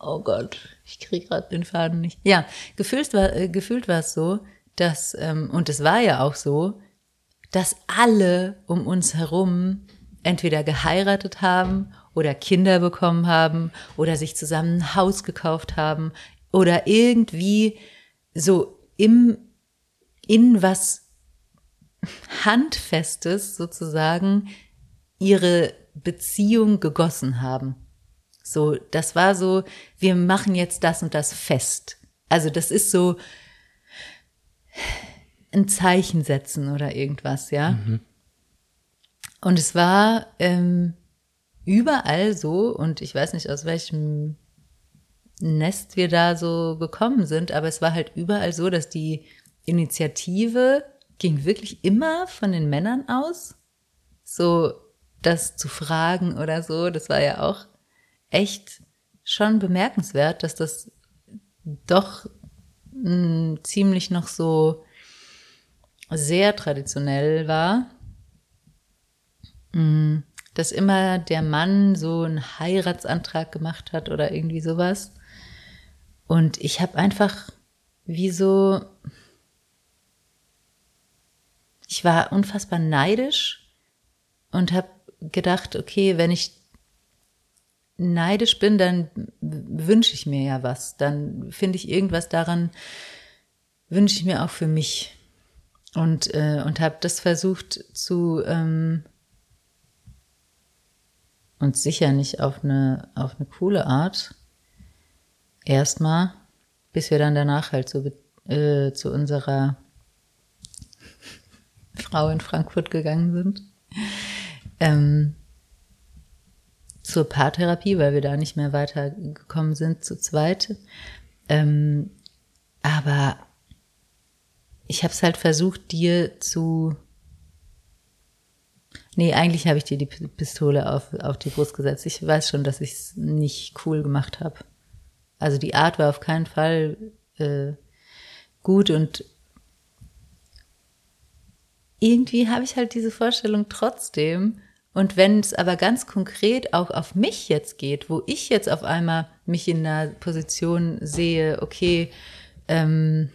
oh Gott, ich kriege gerade den Faden nicht. Ja, gefühlt war, äh, gefühlt war es so, dass, ähm, und es war ja auch so, dass alle um uns herum entweder geheiratet haben oder Kinder bekommen haben oder sich zusammen ein Haus gekauft haben oder irgendwie so im, in was Handfestes sozusagen ihre Beziehung gegossen haben. So, das war so, wir machen jetzt das und das fest. Also das ist so, ein Zeichen setzen oder irgendwas, ja. Mhm. Und es war ähm, überall so, und ich weiß nicht, aus welchem Nest wir da so gekommen sind, aber es war halt überall so, dass die Initiative ging wirklich immer von den Männern aus. So das zu fragen oder so, das war ja auch echt schon bemerkenswert, dass das doch mh, hm, ziemlich noch so sehr traditionell war, mm, dass immer der Mann so einen Heiratsantrag gemacht hat oder irgendwie sowas. Und ich habe einfach wie so, ich war unfassbar neidisch und habe gedacht, okay, wenn ich neidisch bin, dann wünsche ich mir ja was. Dann finde ich irgendwas daran, wünsche ich mir auch für mich und, äh, und habe das versucht zu ähm, und sicher nicht auf eine, auf eine coole Art. Erstmal, bis wir dann danach halt so, äh, zu unserer Frau in Frankfurt gegangen sind. Ähm, zur Paartherapie, weil wir da nicht mehr weitergekommen sind zu zweit. Ähm, aber ich habe es halt versucht, dir zu. Nee, eigentlich habe ich dir die Pistole auf, auf die Brust gesetzt. Ich weiß schon, dass ich es nicht cool gemacht habe. Also die Art war auf keinen Fall äh, gut und irgendwie habe ich halt diese Vorstellung trotzdem. Und wenn es aber ganz konkret auch auf mich jetzt geht, wo ich jetzt auf einmal mich in einer Position sehe, okay, ähm,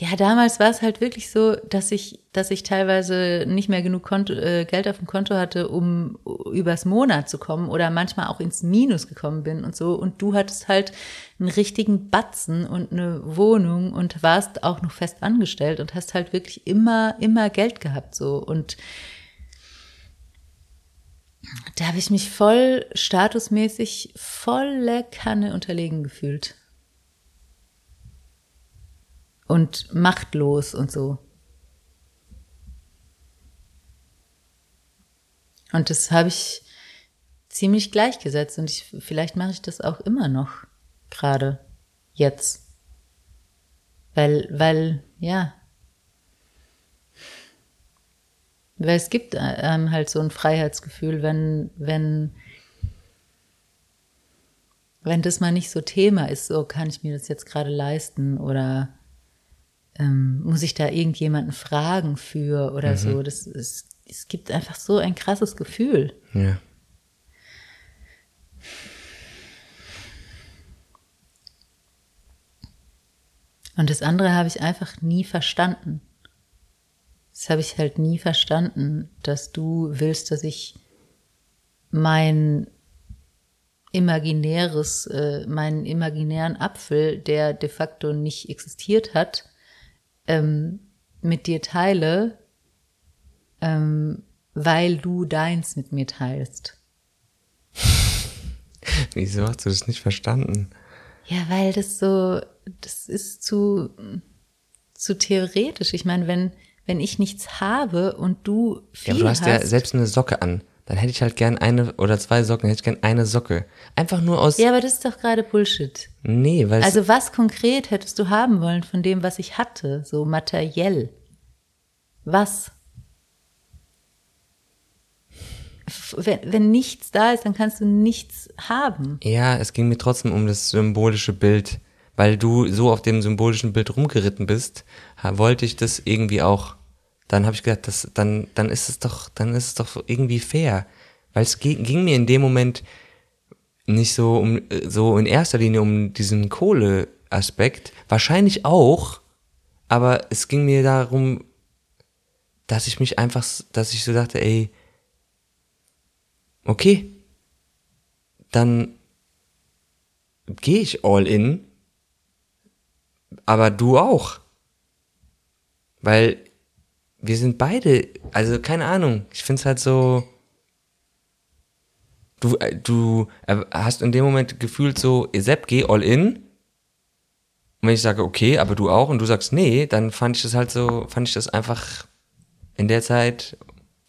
Ja, damals war es halt wirklich so, dass ich, dass ich teilweise nicht mehr genug Konto, äh, Geld auf dem Konto hatte, um übers Monat zu kommen oder manchmal auch ins Minus gekommen bin und so. Und du hattest halt einen richtigen Batzen und eine Wohnung und warst auch noch fest angestellt und hast halt wirklich immer, immer Geld gehabt so. Und da habe ich mich voll statusmäßig volle Kanne unterlegen gefühlt und machtlos und so. Und das habe ich ziemlich gleichgesetzt und ich, vielleicht mache ich das auch immer noch gerade jetzt. Weil, weil, ja. Weil es gibt einem halt so ein Freiheitsgefühl, wenn, wenn, wenn das mal nicht so Thema ist, so kann ich mir das jetzt gerade leisten oder ähm, muss ich da irgendjemanden fragen für oder mhm. so. Das ist, es gibt einfach so ein krasses Gefühl. Ja. Und das andere habe ich einfach nie verstanden. Das habe ich halt nie verstanden, dass du willst, dass ich mein imaginäres, äh, meinen imaginären Apfel, der de facto nicht existiert hat, ähm, mit dir teile, ähm, weil du deins mit mir teilst. *laughs* Wieso hast du das nicht verstanden? Ja, weil das so, das ist zu, zu theoretisch. Ich meine, wenn, wenn ich nichts habe und du viel Ja, aber du hast hast, ja selbst eine Socke an. Dann hätte ich halt gern eine oder zwei Socken, hätte ich gern eine Socke. Einfach nur aus. Ja, aber das ist doch gerade Bullshit. Nee, weil. Also was konkret hättest du haben wollen von dem, was ich hatte, so materiell? Was? Wenn, wenn nichts da ist, dann kannst du nichts haben. Ja, es ging mir trotzdem um das symbolische Bild. Weil du so auf dem symbolischen Bild rumgeritten bist, wollte ich das irgendwie auch dann habe ich gedacht, das, dann, dann ist es doch, dann ist es doch irgendwie fair. Weil es ging, ging mir in dem Moment nicht so um, so in erster Linie um diesen Kohleaspekt. Wahrscheinlich auch, aber es ging mir darum, dass ich mich einfach, dass ich so dachte, ey, okay, dann gehe ich all in, aber du auch. Weil wir sind beide, also keine Ahnung, ich finde es halt so, du, äh, du äh, hast in dem Moment gefühlt so, Sepp, geh all in. Und wenn ich sage, okay, aber du auch, und du sagst, nee, dann fand ich das halt so, fand ich das einfach in der Zeit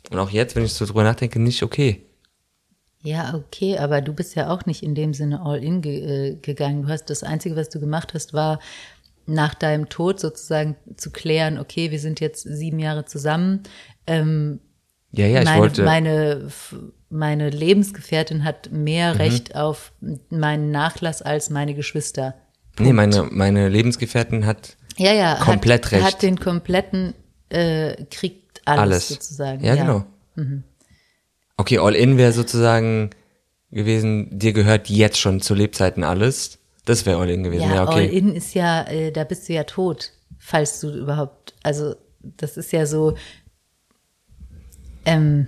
und auch jetzt, wenn ich so drüber nachdenke, nicht okay. Ja, okay, aber du bist ja auch nicht in dem Sinne all in ge äh, gegangen. Du hast das Einzige, was du gemacht hast, war nach deinem Tod sozusagen zu klären, okay, wir sind jetzt sieben Jahre zusammen. Ähm, ja, ja, ich meine, wollte. Meine, meine Lebensgefährtin hat mehr mhm. Recht auf meinen Nachlass als meine Geschwister. Punkt. Nee, meine, meine Lebensgefährtin hat ja, ja, komplett hat, Recht. Hat den kompletten, äh, kriegt alles, alles. sozusagen. Ja, ja. genau. Mhm. Okay, All-In wäre sozusagen gewesen, dir gehört jetzt schon zu Lebzeiten alles. Das wäre All-In gewesen, ja, ja okay. All-In ist ja, äh, da bist du ja tot, falls du überhaupt, also das ist ja so, ähm,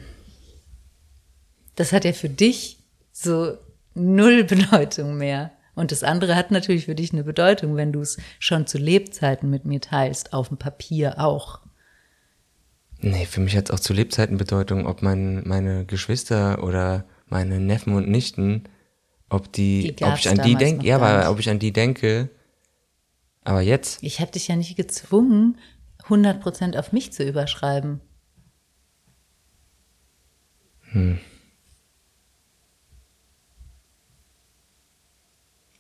das hat ja für dich so null *laughs* Bedeutung mehr. Und das andere hat natürlich für dich eine Bedeutung, wenn du es schon zu Lebzeiten mit mir teilst, auf dem Papier auch. Nee, für mich hat es auch zu Lebzeiten Bedeutung, ob mein, meine Geschwister oder meine Neffen und Nichten ob die, die ob ich an die denke, ja, aber ob ich an die denke, aber jetzt. Ich habe dich ja nicht gezwungen, 100% auf mich zu überschreiben. Hm.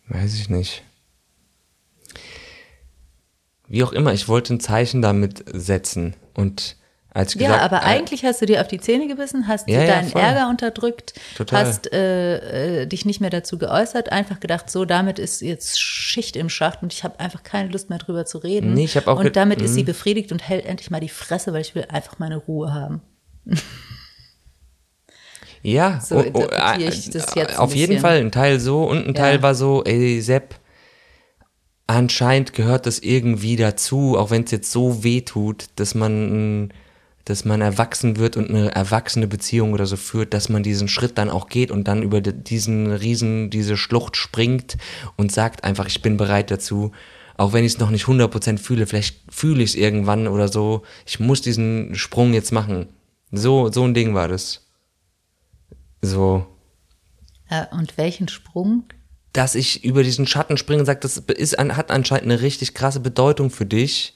Weiß ich nicht. Wie auch immer, ich wollte ein Zeichen damit setzen und als ja, aber äh, eigentlich hast du dir auf die Zähne gebissen, hast ja, deinen ja, Ärger unterdrückt, Total. hast äh, äh, dich nicht mehr dazu geäußert, einfach gedacht, so damit ist jetzt Schicht im Schacht und ich habe einfach keine Lust mehr drüber zu reden. Nee, ich hab auch und damit ist sie mhm. befriedigt und hält endlich mal die Fresse, weil ich will einfach meine Ruhe haben. *laughs* Ja, so oh, oh, ich das jetzt auf jeden Fall ein Teil so und ein Teil war so, ey Sepp, anscheinend gehört das irgendwie dazu, auch wenn es jetzt so weh tut, dass man, dass man erwachsen wird und eine erwachsene Beziehung oder so führt, dass man diesen Schritt dann auch geht und dann über diesen Riesen, diese Schlucht springt und sagt einfach, ich bin bereit dazu. Auch wenn ich es noch nicht 100% fühle, vielleicht fühle ich es irgendwann oder so. Ich muss diesen Sprung jetzt machen. So, so ein Ding war das. So. Äh, und welchen Sprung? dass ich über diesen Schatten springe und sage, das ist, hat anscheinend eine richtig krasse Bedeutung für dich.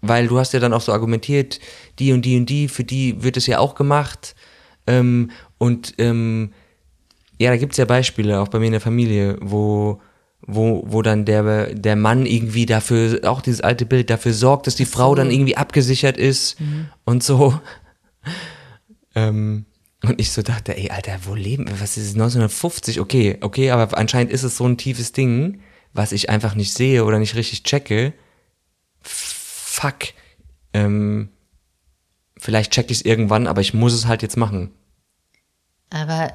Weil du hast ja dann auch so argumentiert, die und die und die, für die wird es ja auch gemacht. Ähm, und ähm, ja, da gibt's ja Beispiele, auch bei mir in der Familie, wo, wo, wo dann der, der Mann irgendwie dafür, auch dieses alte Bild, dafür sorgt, dass die Frau dann irgendwie abgesichert ist mhm. und so. *laughs* Ähm, und ich so dachte, ey, Alter, wo leben wir? Was ist es? 1950? Okay, okay, aber anscheinend ist es so ein tiefes Ding, was ich einfach nicht sehe oder nicht richtig checke. Fuck. Ähm, vielleicht check ich es irgendwann, aber ich muss es halt jetzt machen. Aber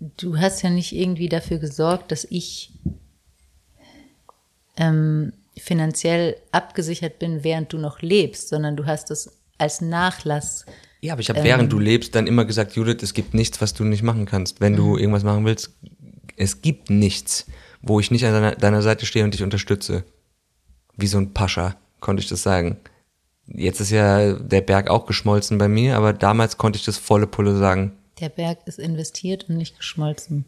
du hast ja nicht irgendwie dafür gesorgt, dass ich ähm, finanziell abgesichert bin, während du noch lebst, sondern du hast es als Nachlass ja, aber ich habe, ähm, während du lebst, dann immer gesagt, Judith, es gibt nichts, was du nicht machen kannst. Wenn du mhm. irgendwas machen willst, es gibt nichts, wo ich nicht an deiner, deiner Seite stehe und dich unterstütze. Wie so ein Pascha, konnte ich das sagen. Jetzt ist ja der Berg auch geschmolzen bei mir, aber damals konnte ich das volle Pulle sagen. Der Berg ist investiert und nicht geschmolzen.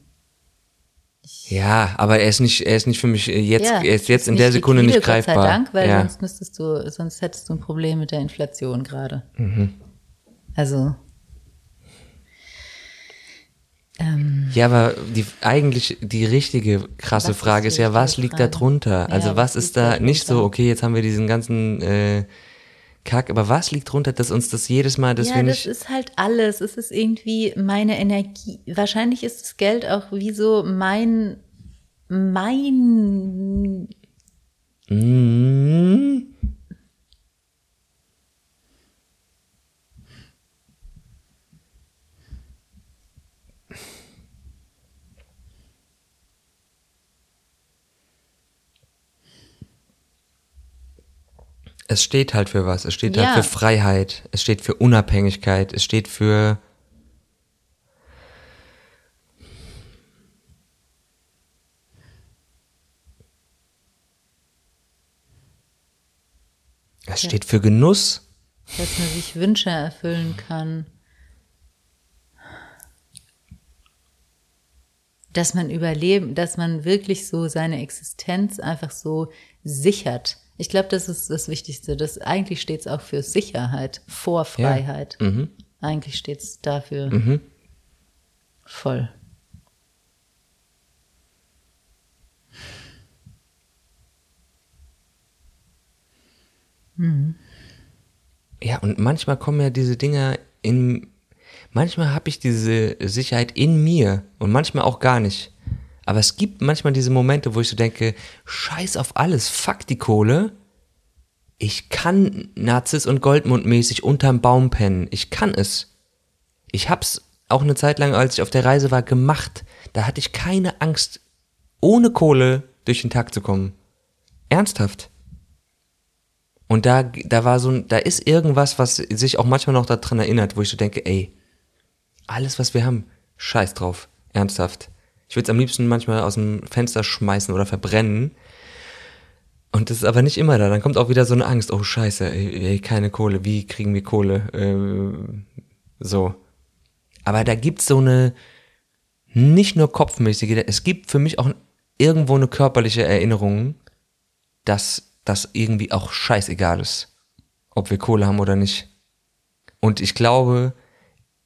Ja, aber er ist nicht, er ist nicht für mich jetzt, ja, er ist jetzt in der Sekunde liquide, nicht greifbar. Gott sei Dank, weil ja. sonst müsstest du, sonst hättest du ein Problem mit der Inflation gerade. Mhm. Also. Ähm, ja, aber die eigentlich die richtige krasse Frage ist ja, was liegt da drunter? Also ja, was, was ist da nicht so, okay, jetzt haben wir diesen ganzen äh, Kack, aber was liegt drunter, dass uns das jedes Mal, dass ja, wir nicht. Das ist halt alles. Es ist irgendwie meine Energie. Wahrscheinlich ist das Geld auch wie so mein, mein. Mhm. Es steht halt für was. Es steht halt ja. halt für Freiheit. Es steht für Unabhängigkeit. Es steht für Es steht für Genuss. Dass man sich Wünsche erfüllen kann. Dass man überleben, dass man wirklich so seine Existenz einfach so sichert. Ich glaube, das ist das Wichtigste. Das eigentlich steht es auch für Sicherheit, vor Freiheit. Ja. Mhm. Eigentlich steht es dafür mhm. voll. Mhm. Ja, und manchmal kommen ja diese Dinger in. Manchmal habe ich diese Sicherheit in mir und manchmal auch gar nicht. Aber es gibt manchmal diese Momente, wo ich so denke, scheiß auf alles, fuck die Kohle. Ich kann Nazis und Goldmund mäßig unterm Baum pennen. Ich kann es. Ich hab's auch eine Zeit lang, als ich auf der Reise war, gemacht. Da hatte ich keine Angst, ohne Kohle durch den Tag zu kommen. Ernsthaft. Und da, da war so ein, da ist irgendwas, was sich auch manchmal noch daran erinnert, wo ich so denke, ey, alles, was wir haben, scheiß drauf. Ernsthaft. Ich würde es am liebsten manchmal aus dem Fenster schmeißen oder verbrennen. Und das ist aber nicht immer da. Dann kommt auch wieder so eine Angst. Oh Scheiße, ey, ey, keine Kohle. Wie kriegen wir Kohle? Äh, so. Aber da gibt's so eine nicht nur kopfmäßige, es gibt für mich auch irgendwo eine körperliche Erinnerung, dass das irgendwie auch scheißegal ist, ob wir Kohle haben oder nicht. Und ich glaube,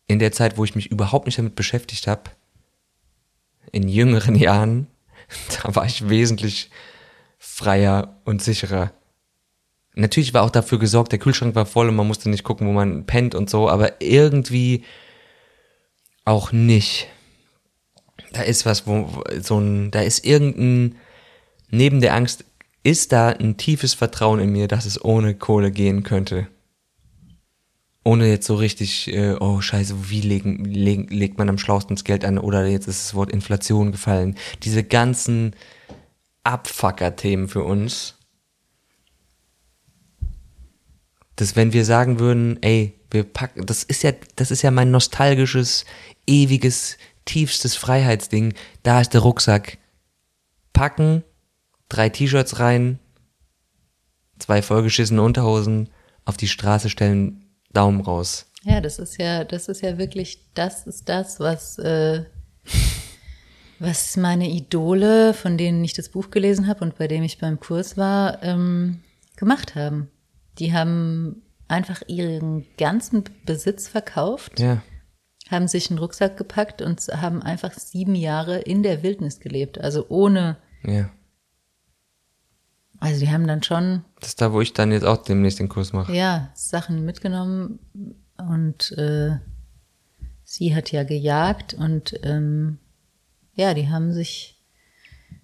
in der Zeit, wo ich mich überhaupt nicht damit beschäftigt habe, in jüngeren Jahren, *laughs* da war ich wesentlich freier und sicherer. Natürlich war auch dafür gesorgt, der Kühlschrank war voll und man musste nicht gucken, wo man pennt und so, aber irgendwie auch nicht. Da ist was, wo so ein, da ist irgendein, neben der Angst ist da ein tiefes Vertrauen in mir, dass es ohne Kohle gehen könnte ohne jetzt so richtig, äh, oh scheiße, wie legen, legen, legt man am schlausten das Geld an oder jetzt ist das Wort Inflation gefallen. Diese ganzen Abfucker-Themen für uns. Dass wenn wir sagen würden, ey, wir packen, das ist ja, das ist ja mein nostalgisches, ewiges, tiefstes Freiheitsding. Da ist der Rucksack. Packen, drei T-Shirts rein, zwei vollgeschissene Unterhosen, auf die Straße stellen, Daumen raus. Ja, das ist ja, das ist ja wirklich, das ist das, was, äh, was meine Idole, von denen ich das Buch gelesen habe und bei dem ich beim Kurs war, ähm, gemacht haben. Die haben einfach ihren ganzen Besitz verkauft, Ja. haben sich einen Rucksack gepackt und haben einfach sieben Jahre in der Wildnis gelebt. Also ohne, Ja. Also die haben dann schon Das ist da, wo ich dann jetzt auch demnächst den Kurs mache. ja, Sachen mitgenommen und äh, sie hat ja gejagt und ähm, ja, die haben sich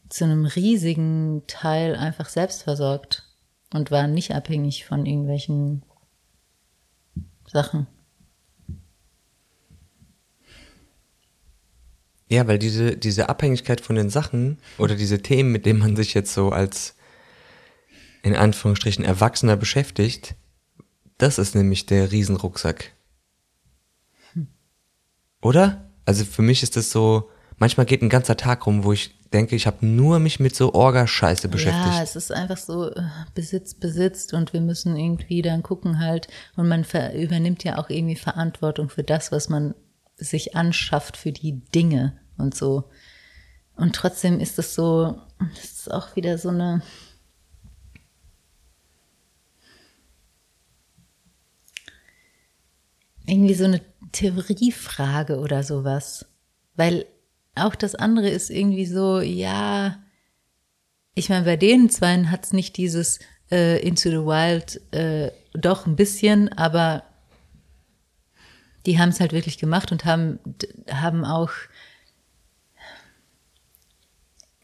zu einem riesigen Teil einfach selbst versorgt und waren nicht abhängig von irgendwelchen Sachen. Ja, weil diese, diese Abhängigkeit von den Sachen oder diese Themen, mit denen man sich jetzt so als in Anführungsstrichen Erwachsener beschäftigt, das ist nämlich der Riesenrucksack. Oder? Also für mich ist das so, manchmal geht ein ganzer Tag rum, wo ich denke, ich habe nur mich mit so Orga-Scheiße beschäftigt. Ja, es ist einfach so äh, Besitz besitzt und wir müssen irgendwie dann gucken halt und man übernimmt ja auch irgendwie Verantwortung für das, was man sich anschafft, für die Dinge und so. Und trotzdem ist es so, das ist auch wieder so eine irgendwie so eine Theoriefrage oder sowas. Weil auch das andere ist irgendwie so, ja, ich meine, bei den zweien hat's nicht dieses äh, Into the Wild, äh, doch ein bisschen, aber die haben es halt wirklich gemacht und haben, haben auch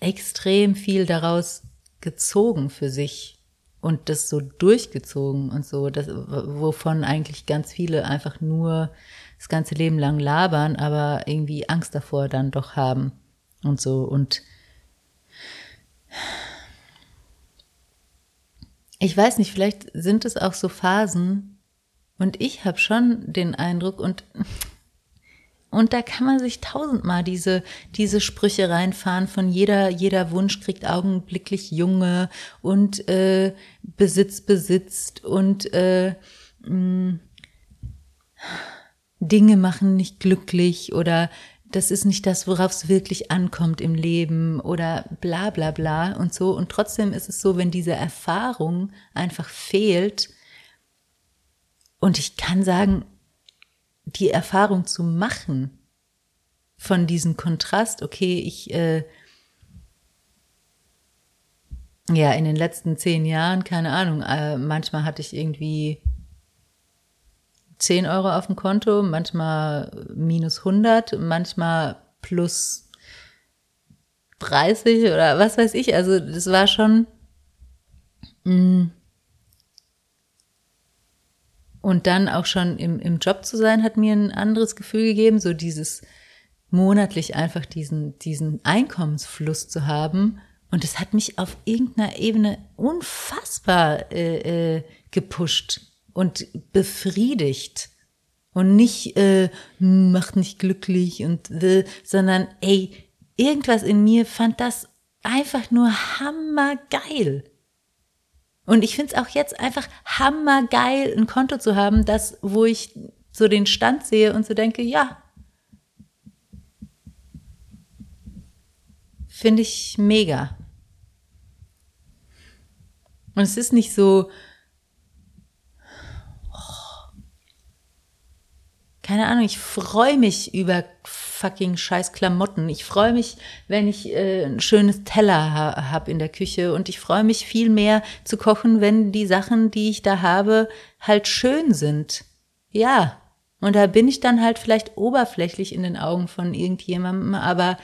extrem viel daraus gezogen für sich und das so durchgezogen und so, das, wovon eigentlich ganz viele einfach nur das ganze Leben lang labern, aber irgendwie Angst davor dann doch haben und so. Und ich weiß nicht, vielleicht sind es auch so Phasen und ich habe schon den Eindruck und und da kann man sich tausendmal diese, diese Sprüche reinfahren von jeder, jeder Wunsch kriegt augenblicklich Junge und äh, Besitz besitzt und äh, mh, Dinge machen nicht glücklich oder das ist nicht das, worauf es wirklich ankommt im Leben oder bla bla bla und so. Und trotzdem ist es so, wenn diese Erfahrung einfach fehlt, und ich kann sagen, die Erfahrung zu machen von diesem Kontrast, okay, ich, äh, ja, in den letzten zehn Jahren, keine Ahnung, äh, manchmal hatte ich irgendwie 10 Euro auf dem Konto, manchmal minus 100, manchmal plus 30 oder was weiß ich. Also das war schon. mm. Und dann auch schon im, im Job zu sein, hat mir ein anderes Gefühl gegeben, so dieses monatlich einfach diesen, diesen Einkommensfluss zu haben. Und es hat mich auf irgendeiner Ebene unfassbar äh, äh, gepusht und befriedigt. Und nicht, äh, macht nicht glücklich und, äh, sondern, ey, irgendwas in mir fand das einfach nur hammergeil. Und ich finde es auch jetzt einfach hammergeil, ein Konto zu haben, das, wo ich so den Stand sehe und so denke, ja. Finde ich mega. Und es ist nicht so, oh, keine Ahnung, ich freue mich über fucking scheiß Klamotten. Ich freue mich, wenn ich äh, ein schönes Teller ha habe in der Küche und ich freue mich viel mehr zu kochen, wenn die Sachen, die ich da habe, halt schön sind. Ja. Und da bin ich dann halt vielleicht oberflächlich in den Augen von irgendjemandem, aber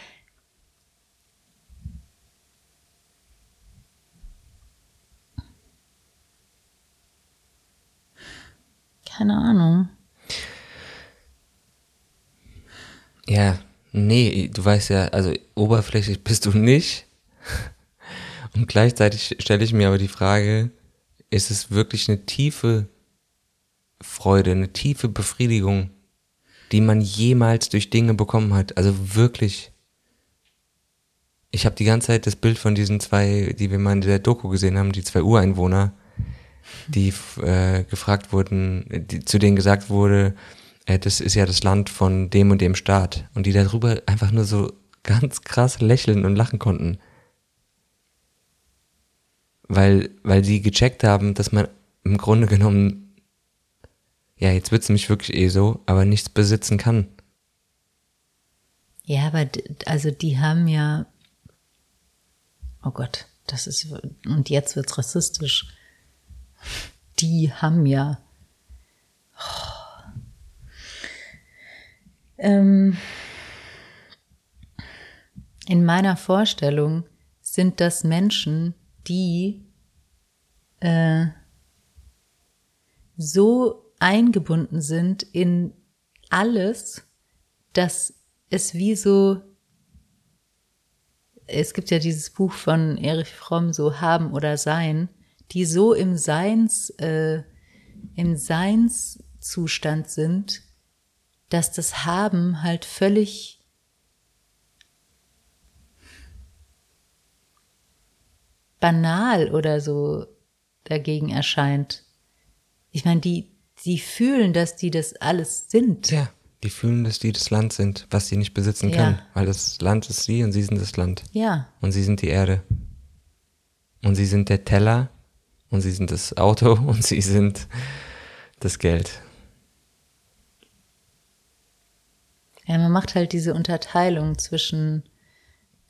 keine Ahnung. Ja, nee, du weißt ja, also oberflächlich bist du nicht. Und gleichzeitig stelle ich mir aber die Frage, ist es wirklich eine tiefe Freude, eine tiefe Befriedigung, die man jemals durch Dinge bekommen hat? Also wirklich. Ich habe die ganze Zeit das Bild von diesen zwei, die wir mal in der Doku gesehen haben, die zwei Ureinwohner, die äh, gefragt wurden, die, zu denen gesagt wurde, äh, das ist ja das Land von dem und dem Staat. Und die darüber einfach nur so ganz krass lächeln und lachen konnten. Weil, weil sie gecheckt haben, dass man im Grunde genommen, ja, jetzt wird's nämlich wirklich eh so, aber nichts besitzen kann. Ja, aber also die haben ja, oh Gott, das ist, und jetzt wird's rassistisch. Die haben ja, oh, ähm, in meiner Vorstellung sind das Menschen, die äh, so eingebunden sind in alles, dass es wie so, es gibt ja dieses Buch von Erich Fromm, so haben oder sein, die so im Seins, äh, im Seinszustand sind, dass das Haben halt völlig banal oder so dagegen erscheint. Ich meine, die, die fühlen, dass die das alles sind. Ja, die fühlen, dass die das Land sind, was sie nicht besitzen können, ja. weil das Land ist sie und sie sind das Land. Ja. Und sie sind die Erde. Und sie sind der Teller und sie sind das Auto *laughs* und sie sind das Geld. Ja, man macht halt diese Unterteilung zwischen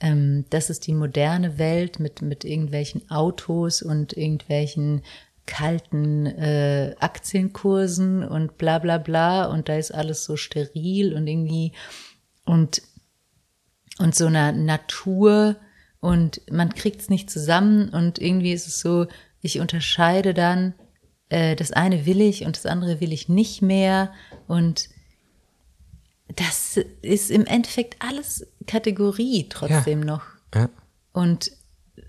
ähm, das ist die moderne Welt mit, mit irgendwelchen Autos und irgendwelchen kalten äh, Aktienkursen und bla bla bla. Und da ist alles so steril und irgendwie und und so einer Natur und man kriegt es nicht zusammen. Und irgendwie ist es so, ich unterscheide dann, äh, das eine will ich und das andere will ich nicht mehr. Und das ist im Endeffekt alles Kategorie trotzdem ja. noch. Ja. Und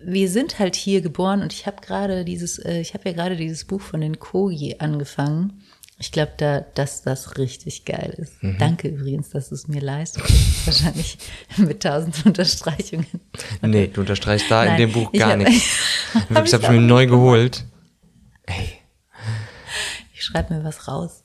wir sind halt hier geboren und ich habe gerade dieses, äh, ich habe ja gerade dieses Buch von den Kogi angefangen. Ich glaube, da, dass das richtig geil ist. Mhm. Danke übrigens, dass du es mir leistest. Wahrscheinlich *laughs* mit tausend Unterstreichungen. Nee, du unterstreichst da Nein, in dem Buch gar hab, nichts. *laughs* hab ich habe ich mir neu geholt. Ey. Ich schreibe mir was raus.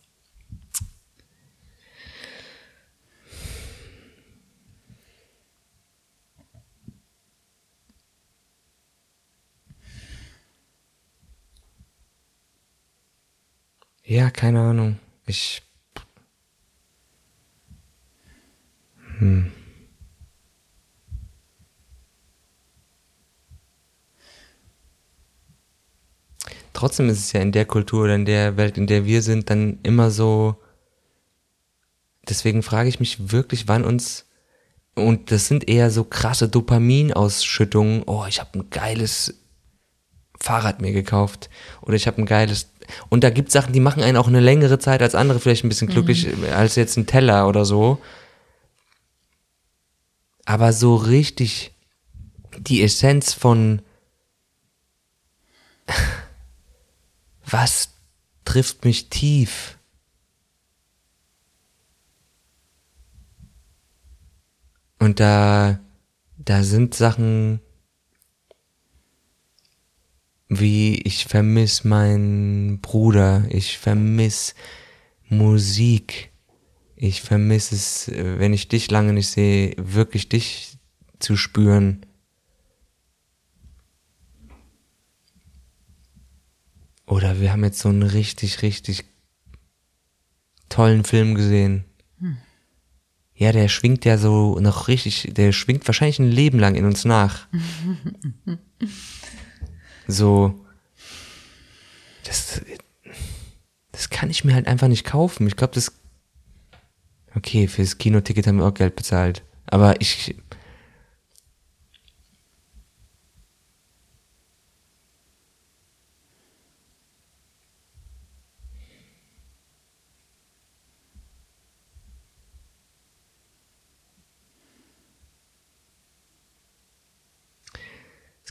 Ja, keine Ahnung. Ich. Hm. Trotzdem ist es ja in der Kultur oder in der Welt, in der wir sind, dann immer so. Deswegen frage ich mich wirklich, wann uns. Und das sind eher so krasse Dopaminausschüttungen. Oh, ich habe ein geiles Fahrrad mir gekauft. Oder ich habe ein geiles und da gibt Sachen, die machen einen auch eine längere Zeit als andere vielleicht ein bisschen glücklich, mhm. als jetzt ein Teller oder so. Aber so richtig die Essenz von *laughs* was trifft mich tief? Und da, da sind Sachen, wie ich vermiss meinen Bruder, ich vermiss Musik, ich vermisse es, wenn ich dich lange nicht sehe, wirklich dich zu spüren. Oder wir haben jetzt so einen richtig, richtig tollen Film gesehen. Hm. Ja, der schwingt ja so noch richtig, der schwingt wahrscheinlich ein Leben lang in uns nach. *laughs* So, das, das kann ich mir halt einfach nicht kaufen. Ich glaube, das, okay, fürs Kinoticket haben wir auch Geld bezahlt. Aber ich,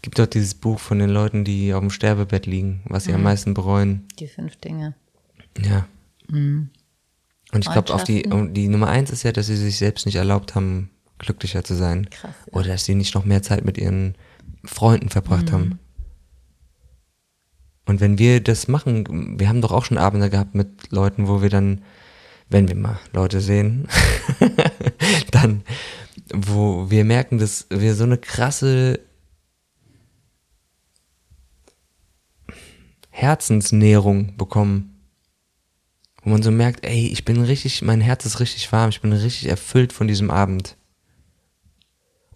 gibt doch dieses Buch von den Leuten, die auf dem Sterbebett liegen, was sie Mhm. am meisten bereuen. Die fünf Dinge. Ja. Mhm. Und ich glaube, auf die, die Nummer eins ist ja, dass sie sich selbst nicht erlaubt haben, glücklicher zu sein. Krass, ja. Oder dass sie nicht noch mehr Zeit mit ihren Freunden verbracht Mhm. haben. Und wenn wir das machen, wir haben doch auch schon Abende gehabt mit Leuten, wo wir dann, wenn wir mal Leute sehen, *laughs* dann, wo wir merken, dass wir so eine krasse Herzensnährung bekommen. Wo man so merkt, ey, ich bin richtig, mein Herz ist richtig warm, ich bin richtig erfüllt von diesem Abend.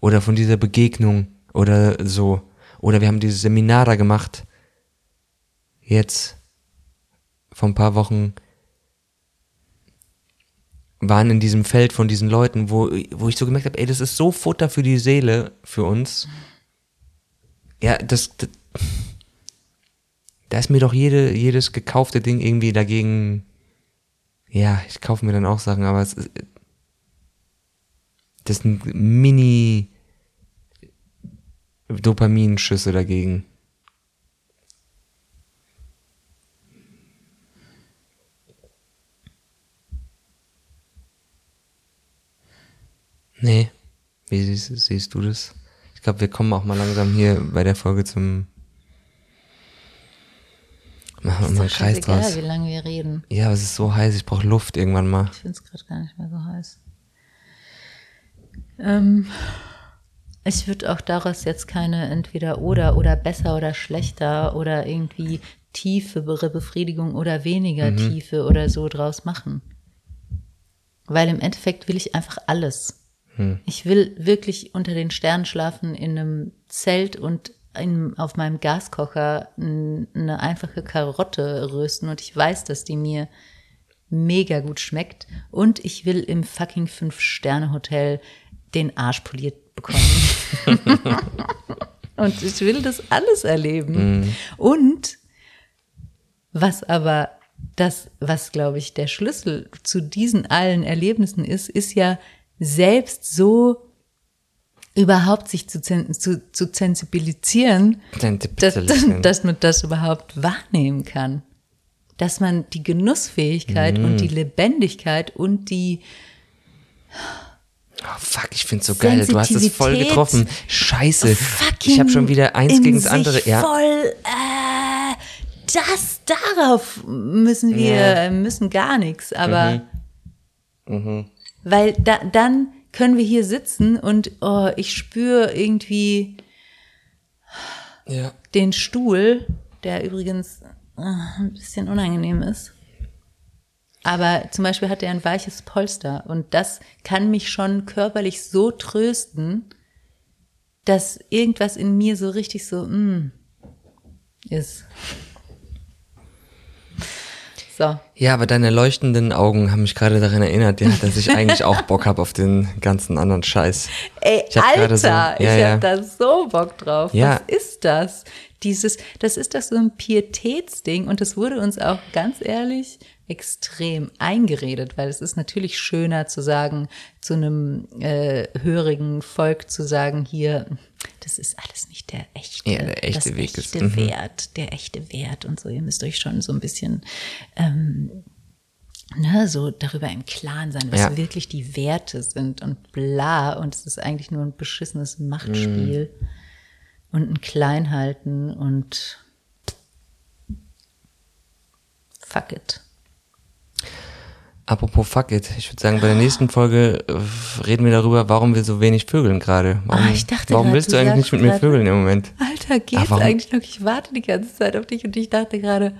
Oder von dieser Begegnung oder so. Oder wir haben dieses Seminar da gemacht. Jetzt, vor ein paar Wochen, waren in diesem Feld von diesen Leuten, wo, wo ich so gemerkt habe, ey, das ist so Futter für die Seele, für uns. Ja, das, das da ist mir doch jede, jedes gekaufte Ding irgendwie dagegen. Ja, ich kaufe mir dann auch Sachen, aber es ist, das sind Mini Dopaminschüsse dagegen. Nee. Wie siehst, siehst du das? Ich glaube, wir kommen auch mal langsam hier bei der Folge zum Machen wir mal einen Kreis draus. wie lange wir reden. Ja, aber es ist so heiß, ich brauche Luft irgendwann mal. Ich finde es gerade gar nicht mehr so heiß. Ähm, ich würde auch daraus jetzt keine entweder oder oder besser oder schlechter oder irgendwie tiefere Befriedigung oder weniger Tiefe oder so draus machen. Weil im Endeffekt will ich einfach alles. Ich will wirklich unter den Sternen schlafen in einem Zelt und in, auf meinem Gaskocher eine einfache Karotte rösten und ich weiß, dass die mir mega gut schmeckt und ich will im fucking Fünf-Sterne-Hotel den Arsch poliert bekommen. *laughs* und ich will das alles erleben. Und was aber das, was glaube ich der Schlüssel zu diesen allen Erlebnissen ist, ist ja selbst so überhaupt sich zu, zu, zu sensibilisieren, dass, *laughs* dass man das überhaupt wahrnehmen kann. Dass man die Genussfähigkeit und die Lebendigkeit und die Oh, fuck, ich find's so geil. Du hast es voll getroffen. Scheiße. fucking Ich habe schon wieder eins in gegen das andere. Ja. Voll, äh, das, darauf müssen wir, Ja. Mhm. müssen gar nichts, aber weil da, dann können wir hier sitzen und oh, ich spüre irgendwie ja. den Stuhl, der übrigens äh, ein bisschen unangenehm ist. Aber zum Beispiel hat er ein weiches Polster und das kann mich schon körperlich so trösten, dass irgendwas in mir so richtig so mm, ist. So, Ja, aber deine leuchtenden Augen haben mich gerade daran erinnert, ja, dass ich eigentlich auch Bock habe auf den ganzen anderen Scheiß. ey, Ich Alter, so- ja, ich ja. hab da so Bock drauf. Ja. Was ist das? Dieses, das ist doch so ein Pietätsding und das wurde uns auch ganz ehrlich extrem eingeredet, weil es ist natürlich schöner zu sagen, zu einem äh, hörigen Volk zu sagen, hier, das ist alles nicht der echte, Ja, der echte das Weg ist, echte mhm. Wert, der echte Wert und so. Ihr müsst euch schon so ein bisschen ähm, ne, so darüber im Klaren sein, was Ja. wirklich die Werte sind und bla. Und es ist eigentlich nur ein beschissenes Machtspiel und ein Kleinhalten und fuck it. Apropos fuck it, ich würde sagen, bei der nächsten Folge äh, reden wir darüber, warum wir so wenig vögeln gerade. Warum, Ah, ich dachte warum grad, willst du du eigentlich nicht mit mir vögeln im Moment? Alter, geht's warum- eigentlich noch? Ich warte die ganze Zeit auf dich und ich dachte gerade,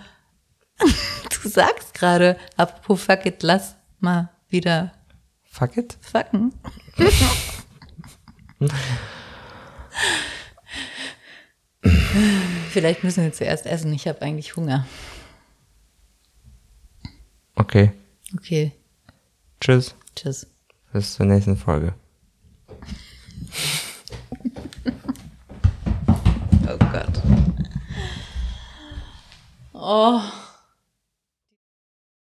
*laughs* du sagst gerade, apropos fuck it, lass mal wieder Fuck it? fucken. *laughs* Vielleicht müssen wir zuerst essen. Ich habe eigentlich Hunger. Okay. Okay. Tschüss. Tschüss. Bis zur nächsten Folge. *laughs* oh Gott. Oh.